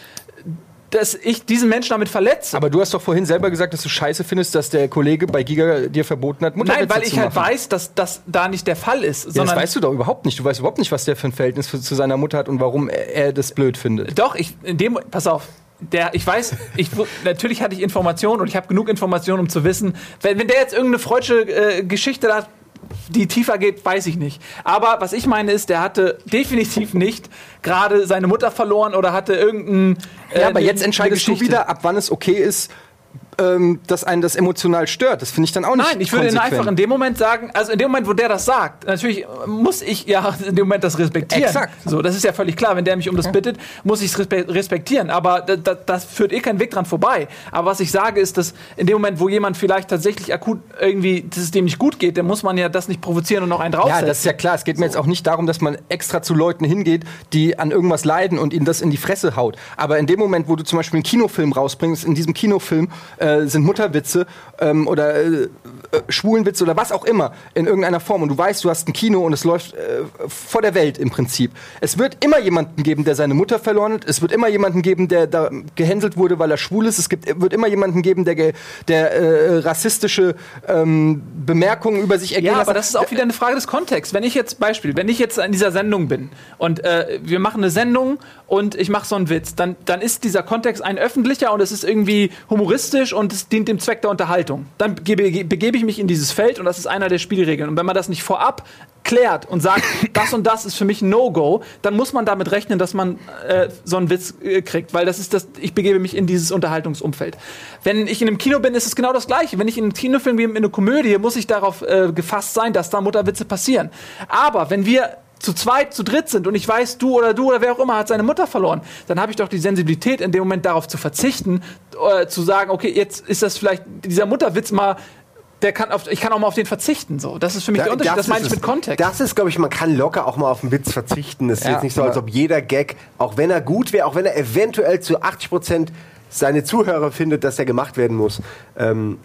Speaker 3: dass ich diesen Menschen damit verletze.
Speaker 1: Aber du hast doch vorhin selber gesagt, dass du scheiße findest, dass der Kollege bei Giga dir verboten hat, Mutterwitze
Speaker 3: Nein, weil ich halt weiß, dass das da nicht der Fall ist.
Speaker 1: Ja, das weißt du doch überhaupt nicht. Du weißt überhaupt nicht, was der für ein Verhältnis für, zu seiner Mutter hat und warum er, er das blöd findet.
Speaker 3: Doch, ich in dem pass auf. Der, ich weiß, ich, natürlich hatte ich Informationen und ich habe genug Informationen, um zu wissen, wenn, wenn der jetzt irgendeine freudsche äh, Geschichte hat, die tiefer geht, weiß ich nicht. Aber was ich meine ist, der hatte definitiv nicht gerade seine Mutter verloren oder hatte irgendein. äh,
Speaker 1: Ja, aber
Speaker 3: ne-
Speaker 1: jetzt entscheidest du wieder, ab wann es okay ist, ähm, dass einen das emotional stört. Das finde ich dann auch nicht
Speaker 3: Nein, ich würde
Speaker 1: konsequent.
Speaker 3: einfach in dem Moment sagen, also in dem Moment, wo der das sagt, natürlich muss ich ja in dem Moment das respektieren.
Speaker 1: Exakt.
Speaker 3: So, das ist ja völlig klar. Wenn der mich um das bittet, muss ich es respe respektieren. Aber da, da, das führt eh keinen Weg dran vorbei. Aber was ich sage, ist, dass in dem Moment, wo jemand vielleicht tatsächlich akut irgendwie, dass es dem nicht gut geht, dann muss man ja das nicht provozieren und noch einen
Speaker 1: Ja,
Speaker 3: draufsetzen.
Speaker 1: das ist ja klar. Es geht mir jetzt auch nicht darum, dass man extra zu Leuten hingeht, die an irgendwas leiden und ihnen das in die Fresse haut. Aber in dem Moment, wo du zum Beispiel einen Kinofilm rausbringst, in diesem Kinofilm äh, sind Mutterwitze ähm, oder äh, äh, Schwulenwitze oder was auch immer in irgendeiner Form und du weißt, du hast ein Kino und es läuft äh, vor der Welt im Prinzip. Es wird immer jemanden geben, der seine Mutter verloren hat. Es wird immer jemanden geben, der da gehänselt wurde, weil er schwul ist. Es gibt, wird immer jemanden geben, der, ge- der äh, rassistische ähm, Bemerkungen über sich ergehen
Speaker 3: Ja, aber das ist auch wieder eine Frage des Kontexts. Wenn ich jetzt, Beispiel, wenn ich jetzt in dieser Sendung bin und äh, wir machen eine Sendung und ich mache so einen Witz, dann, dann ist dieser Kontext ein öffentlicher und es ist irgendwie humoristisch und es dient dem Zweck der Unterhaltung. Dann begebe, begebe ich mich in dieses Feld und das ist einer der Spielregeln. Und wenn man das nicht vorab klärt und sagt, das und das ist für mich ein No-Go, dann muss man damit rechnen, dass man äh, so einen Witz äh, kriegt, weil das ist das, ich begebe mich in dieses Unterhaltungsumfeld. Wenn ich in einem Kino bin, ist es genau das Gleiche. Wenn ich in einen Kinofilm gehe, in eine Komödie, muss ich darauf äh, gefasst sein, dass da Mutterwitze passieren. Aber wenn wir zu zweit, zu dritt sind und ich weiß, du oder du oder wer auch immer hat seine Mutter verloren, dann habe ich doch die Sensibilität, in dem Moment darauf zu verzichten, äh, zu sagen, okay, jetzt ist das vielleicht dieser Mutterwitz mal, der kann auf, ich kann auch mal auf den verzichten. So, das ist für mich der Unterschied. Das, meine ich mit. Kontext.
Speaker 2: Das ist, glaube ich, man kann locker auch mal auf einen Witz verzichten. Es ist
Speaker 1: Ja,
Speaker 2: jetzt nicht so, als
Speaker 1: aber-
Speaker 2: ob jeder Gag, auch wenn er gut wäre, auch wenn er eventuell zu 80 Prozent seine Zuhörer findet, dass er gemacht werden muss. Ähm,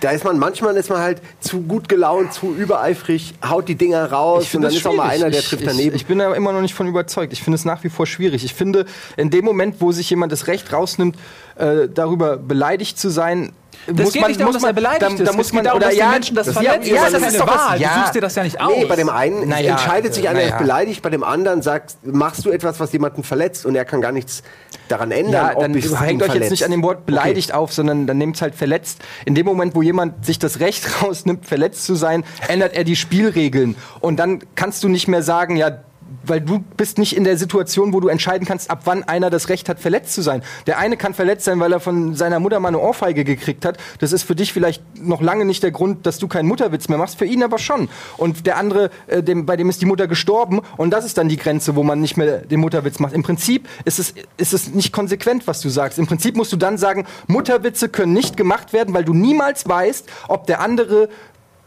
Speaker 2: da ist man, manchmal ist man halt zu gut gelaunt, zu übereifrig, haut die Dinger raus und dann ist auch mal einer, der
Speaker 1: ich,
Speaker 2: trifft
Speaker 1: ich,
Speaker 2: daneben.
Speaker 1: Ich bin da immer noch nicht von überzeugt. Ich finde es nach wie vor schwierig. Ich finde, in dem Moment, wo sich jemand das Recht rausnimmt, äh, darüber beleidigt zu sein, muss
Speaker 3: geht
Speaker 1: man,
Speaker 3: nicht darum,
Speaker 1: muss
Speaker 3: dass er
Speaker 1: man,
Speaker 3: beleidigt
Speaker 1: da,
Speaker 3: ist.
Speaker 1: da muss man
Speaker 3: darum,
Speaker 1: oder ja,
Speaker 3: Menschen das
Speaker 1: das,
Speaker 3: verlangen.
Speaker 1: ja,
Speaker 3: Das
Speaker 1: das
Speaker 3: ist
Speaker 1: doch was,
Speaker 3: Wahl. Du
Speaker 1: ja,
Speaker 3: suchst dir das ja nicht aus.
Speaker 2: Nee, bei dem einen
Speaker 1: Naja,
Speaker 2: entscheidet sich einer, er
Speaker 1: naja.
Speaker 2: ist beleidigt, bei dem anderen sagst, machst du etwas, was jemanden verletzt und er kann gar nichts daran ändern,
Speaker 1: Ja, dann hängt euch jetzt nicht an dem Wort beleidigt auf, sondern dann nehmt es halt verletzt. In dem Moment, wo jemand sich das Recht rausnimmt, verletzt zu sein, ändert er die Spielregeln. Und dann kannst du nicht mehr sagen, ja, weil du bist nicht in der Situation, wo du entscheiden kannst, ab wann einer das Recht hat, verletzt zu sein. Der eine kann verletzt sein, weil er von seiner Mutter mal eine Ohrfeige gekriegt hat. Das ist für dich vielleicht noch lange nicht der Grund, dass du keinen Mutterwitz mehr machst, für ihn aber schon. Und der andere, äh, dem, bei dem ist die Mutter gestorben und das ist dann die Grenze, wo man nicht mehr den Mutterwitz macht. Im Prinzip ist es, ist es nicht konsequent, was du sagst. Im Prinzip musst du dann sagen, Mutterwitze können nicht gemacht werden, weil du niemals weißt, ob der andere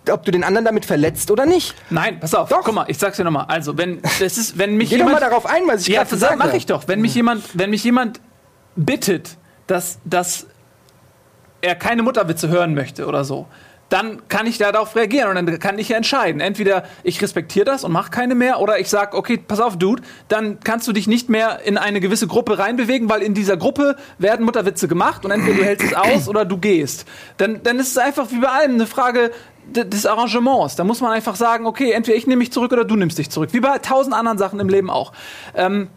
Speaker 1: ob du den anderen damit verletzt oder nicht.
Speaker 3: Nein, pass auf.
Speaker 1: Doch.
Speaker 3: Guck mal, ich sag's dir nochmal. Also, wenn das ist, wenn mich
Speaker 1: Geh doch
Speaker 3: jemand
Speaker 1: mal darauf ein, was ich
Speaker 3: ja,
Speaker 1: gerade
Speaker 3: mache
Speaker 1: habe.
Speaker 3: ich doch. Wenn mich jemand, wenn mich jemand bittet, dass, dass er keine Mutterwitze hören möchte oder so, dann kann ich darauf reagieren und dann kann ich ja entscheiden. Entweder ich respektiere das und mache keine mehr oder ich sage, okay, pass auf, Dude, dann kannst du dich nicht mehr in eine gewisse Gruppe reinbewegen, weil in dieser Gruppe werden Mutterwitze gemacht und entweder du hältst es aus oder du gehst. Dann, dann ist es einfach wie bei allem eine Frage des Arrangements. Da muss man einfach sagen, okay, entweder ich nehme mich zurück oder du nimmst dich zurück. Wie bei tausend anderen Sachen im Leben auch. Ähm,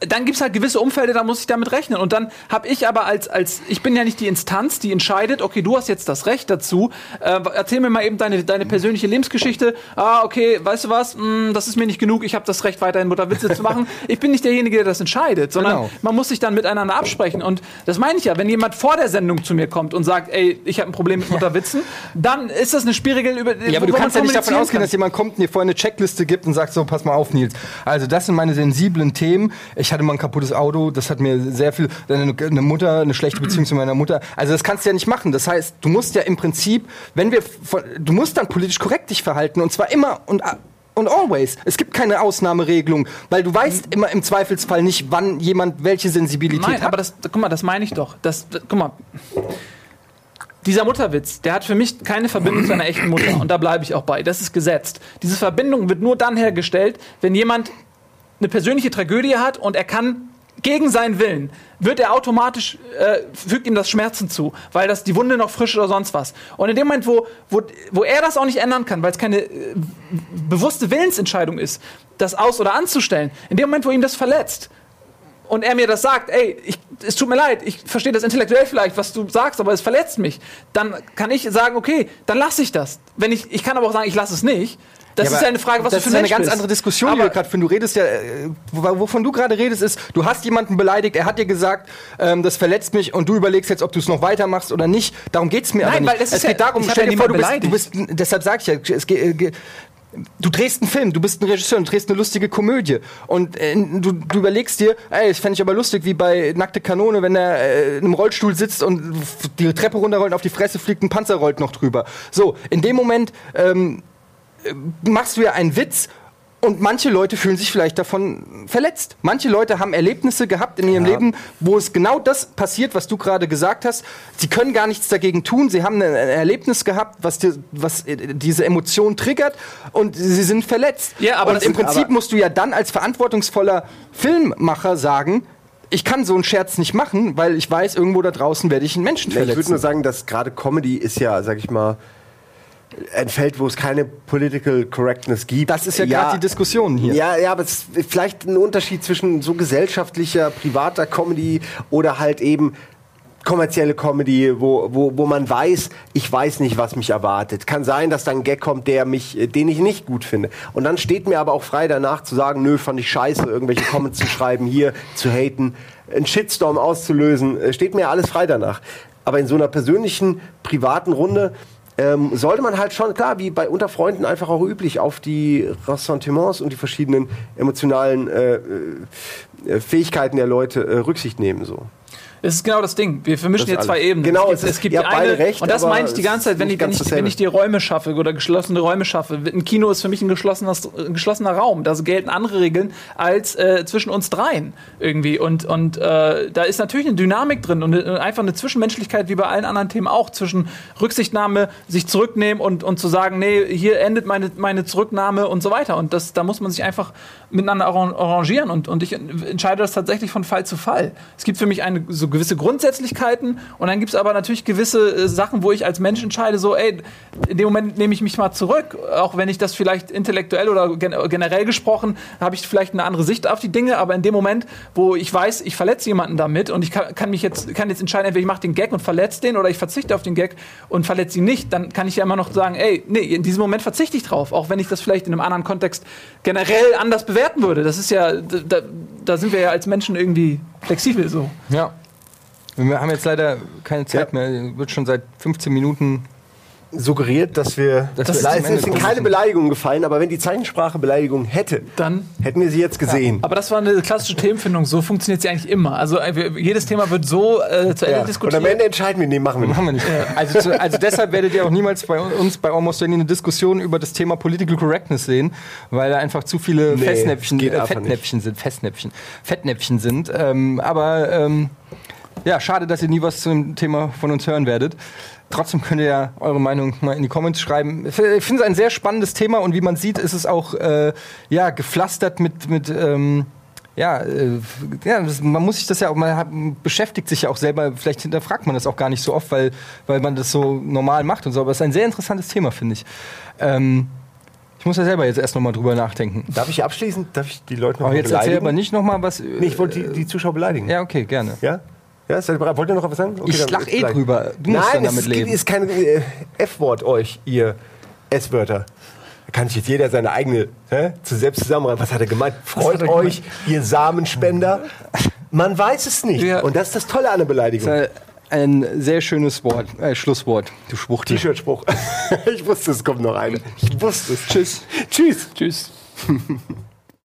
Speaker 3: dann gibt es halt gewisse Umfelder, da muss ich damit rechnen. Und dann habe ich aber als, als, ich bin ja nicht die Instanz, die entscheidet, okay, du hast jetzt das Recht dazu. Äh, erzähl mir mal eben deine, deine persönliche Lebensgeschichte. Ah, okay, weißt du was, Hm, das ist mir nicht genug, ich habe das Recht, weiterhin Mutterwitze zu machen. Ich bin nicht derjenige, der das entscheidet, sondern
Speaker 1: Genau.
Speaker 3: man muss sich dann miteinander absprechen. Und das meine ich ja, wenn jemand vor der Sendung zu mir kommt und sagt, ey, ich habe ein Problem mit Mutterwitzen, dann ist das eine schwierige über
Speaker 1: Ja, aber du kannst ja nicht davon ausgehen,
Speaker 3: kann.
Speaker 1: dass jemand kommt und dir vorher eine Checkliste gibt und sagt so, pass mal auf, Nils. Also das sind meine sensiblen Themen. Ich hatte mal ein kaputtes Auto, das hat mir sehr viel, eine, eine Mutter, eine schlechte Beziehung zu meiner Mutter. Also das kannst du ja nicht machen. Das heißt, du musst ja im Prinzip, wenn wir, du musst dann politisch korrekt dich verhalten und zwar immer und und always. Es gibt keine Ausnahmeregelung, weil du weißt immer im Zweifelsfall nicht, wann jemand welche Sensibilität
Speaker 3: Nein,
Speaker 1: hat.
Speaker 3: aber das, guck mal, das meine ich doch. Das, das, guck mal. Dieser Mutterwitz, der hat für mich keine Verbindung zu einer echten Mutter. Und da bleibe ich auch bei. Das ist gesetzt. Diese Verbindung wird nur dann hergestellt, wenn jemand eine persönliche Tragödie hat und er kann gegen seinen Willen, wird er automatisch, äh, fügt ihm das Schmerzen zu, weil das die Wunde noch frisch oder sonst was. Und in dem Moment, wo, wo, wo er das auch nicht ändern kann, weil es keine äh, bewusste Willensentscheidung ist, das aus- oder anzustellen, in dem Moment, wo ihm das verletzt, und er mir das sagt, ey, ich, es tut mir leid, ich verstehe das intellektuell vielleicht, was du sagst, aber es verletzt mich, dann kann ich sagen, okay, dann lasse ich das. Wenn ich, ich kann aber auch sagen, ich lasse es nicht. Das
Speaker 1: Ja,
Speaker 3: ist ja eine Frage, was
Speaker 1: das
Speaker 3: du für
Speaker 1: ist
Speaker 3: ein
Speaker 1: eine
Speaker 3: Mensch
Speaker 1: ganz
Speaker 3: bist.
Speaker 1: andere Diskussion, die wir gerade führen. Du redest ja, äh, wo- wovon du gerade redest, ist, du hast jemanden beleidigt, er hat dir gesagt, ähm, das verletzt mich und du überlegst jetzt, ob du es noch weitermachst oder nicht. Darum geht's mir
Speaker 3: Nein,
Speaker 1: aber nicht.
Speaker 3: weil das
Speaker 1: es
Speaker 3: ist ja-
Speaker 1: geht darum,
Speaker 3: ich hab
Speaker 1: stell
Speaker 3: ja
Speaker 1: dir vor, du bist, du bist, deshalb sag ich ja, es geht, äh, Du drehst einen Film, du bist ein Regisseur, du drehst eine lustige Komödie und äh, du, du überlegst dir, ey, das fände ich aber lustig, wie bei Nackte Kanone, wenn er äh, in einem Rollstuhl sitzt und die Treppe runterrollt, und auf die Fresse fliegt, ein Panzer rollt noch drüber. So, in dem Moment ähm, machst du ja einen Witz und manche Leute fühlen sich vielleicht davon verletzt. Manche Leute haben Erlebnisse gehabt in ihrem
Speaker 2: Ja.
Speaker 1: Leben, wo es genau das passiert, was du gerade gesagt hast. Sie können gar nichts dagegen tun. Sie haben ein Erlebnis gehabt, was, dir, was äh, diese Emotion triggert und sie sind verletzt.
Speaker 3: Ja, aber
Speaker 1: und im Prinzip musst du ja dann als verantwortungsvoller Filmmacher sagen, ich kann so einen Scherz nicht machen, weil ich weiß, irgendwo da draußen werde ich einen Menschen
Speaker 2: Nee, ich würde
Speaker 1: verletzen.
Speaker 2: nur sagen, dass gerade Comedy ist ja, sag ich mal, ein Feld, wo es keine Political Correctness gibt.
Speaker 1: das ist ja, gerade die Diskussion hier.
Speaker 2: Ja, ja, aber es ist vielleicht ein Unterschied zwischen so gesellschaftlicher, privater Comedy oder halt eben kommerzielle Comedy, wo, wo, wo man weiß, ich weiß nicht, was mich erwartet. Kann sein, dass da ein Gag kommt, der mich, äh, den ich nicht gut finde. Und dann steht mir aber auch frei danach zu sagen, nö, fand ich scheiße, irgendwelche Comments zu schreiben, hier zu haten, einen Shitstorm auszulösen, äh, steht mir alles frei danach. Aber in so einer persönlichen, privaten Runde ähm, sollte man halt schon, klar, wie bei unter Freunden einfach auch üblich, auf die Ressentiments und die verschiedenen emotionalen äh, äh, Fähigkeiten der Leute äh, Rücksicht nehmen. So.
Speaker 3: Es ist genau das Ding. Wir vermischen jetzt zwei. Ebenen.
Speaker 2: Genau,
Speaker 3: es
Speaker 2: es
Speaker 3: gibt,
Speaker 2: ist-
Speaker 3: es gibt die eine,
Speaker 2: recht,
Speaker 3: und das meine ich die
Speaker 2: es
Speaker 3: ganze Zeit, wenn ich, wenn, ich, wenn ich die Räume schaffe oder geschlossene Räume schaffe. Ein Kino ist für mich ein geschlossener, ein geschlossener Raum. Da gelten andere Regeln als äh, zwischen uns dreien irgendwie. Und, und äh, da ist natürlich eine Dynamik drin und eine, einfach eine Zwischenmenschlichkeit, wie bei allen anderen Themen auch, zwischen Rücksichtnahme, sich zurücknehmen und, und zu sagen, nee, hier endet meine, meine Zurücknahme und so weiter. Und das, da muss man sich einfach miteinander arran- arrangieren und, und ich entscheide das tatsächlich von Fall zu Fall. Es gibt für mich eine, so gewisse Grundsätzlichkeiten und dann gibt es aber natürlich gewisse äh, Sachen, wo ich als Mensch entscheide, so, ey, in dem Moment nehme ich mich mal zurück, auch wenn ich das vielleicht intellektuell oder gen generell gesprochen, habe ich vielleicht eine andere Sicht auf die Dinge, aber in dem Moment, wo ich weiß, ich verletze jemanden damit und ich kann, kann mich jetzt, kann jetzt entscheiden, entweder ich mache den Gag und verletze den oder ich verzichte auf den Gag und verletze ihn nicht, dann kann ich ja immer noch sagen, ey, nee, in diesem Moment verzichte ich drauf, auch wenn ich das vielleicht in einem anderen Kontext generell anders bewerten würde. Das ist ja, da, da sind wir ja als Menschen irgendwie flexibel so.
Speaker 1: Ja. Wir haben jetzt leider keine Zeit
Speaker 2: Ja.
Speaker 1: mehr. Wird schon seit 15 Minuten.
Speaker 2: Suggeriert, dass wir.
Speaker 1: Dass
Speaker 2: Das es
Speaker 1: Ende
Speaker 2: sind
Speaker 1: kommen
Speaker 2: keine. Beleidigungen gefallen, aber wenn die Zeichensprache Beleidigung hätte,
Speaker 3: Dann
Speaker 2: hätten wir sie jetzt gesehen.
Speaker 3: Aber das war eine klassische Themenfindung. So funktioniert sie eigentlich immer. Also äh, jedes Thema wird so äh, zu Ende
Speaker 2: Ja. Und
Speaker 3: diskutiert.
Speaker 2: am Ende entscheiden wir, nee, machen wir nicht.
Speaker 1: Machen wir nicht. Also, zu, also deshalb werdet ihr auch niemals bei uns bei Almost Any eine Diskussion über das Thema Political Correctness sehen, weil da einfach zu viele
Speaker 2: Nee,
Speaker 1: Festnäpfchen, äh, Fettnäpfchen sind, Festnäpfchen, Fettnäpfchen sind. Ähm, aber ähm, ja, schade, dass ihr nie was zum Thema von uns hören werdet. Trotzdem könnt ihr ja eure Meinung mal in die Comments schreiben. Ich finde es ein sehr spannendes Thema und wie man sieht, ist es auch äh, ja, gepflastert mit, mit ähm, ja, äh, ja man muss sich das ja auch, man hat, beschäftigt sich ja auch selber, vielleicht hinterfragt man das auch gar nicht so oft, weil, weil man das so normal macht und so. Aber es ist ein sehr interessantes Thema, finde ich. Ähm, ich muss ja selber jetzt erst nochmal drüber nachdenken.
Speaker 2: Darf ich abschließend, darf ich die Leute noch
Speaker 1: Aber
Speaker 2: mal
Speaker 1: jetzt erzähl
Speaker 2: beleidigen?
Speaker 1: aber nicht nochmal was.
Speaker 2: Nee, ich wollte die, die Zuschauer beleidigen.
Speaker 1: Ja, okay, gerne.
Speaker 2: Ja? Ja? Wollt ihr noch was sagen? Okay,
Speaker 1: Ich
Speaker 2: dann-
Speaker 1: lach eh
Speaker 2: gleich.
Speaker 1: drüber. Du musst
Speaker 2: Nein,
Speaker 1: dann damit
Speaker 2: es
Speaker 1: leben.
Speaker 2: ist kein äh, F-Wort euch, ihr S-Wörter. Da kann sich jetzt jeder seine eigene hä, zu selbst zusammenreimen. Was hat er gemeint? Freut euch, ihr Samenspender. Man weiß es nicht.
Speaker 1: Ja.
Speaker 2: Und das ist das Tolle an der Beleidigung.
Speaker 1: Äh, Ein sehr schönes Wort, äh, Schlusswort. Du Schwuchtel.
Speaker 2: T-Shirt-Spruch. ich wusste, es kommt noch eine. Ich wusste es.
Speaker 1: Tschüss.
Speaker 2: Tschüss.
Speaker 3: Tschüss.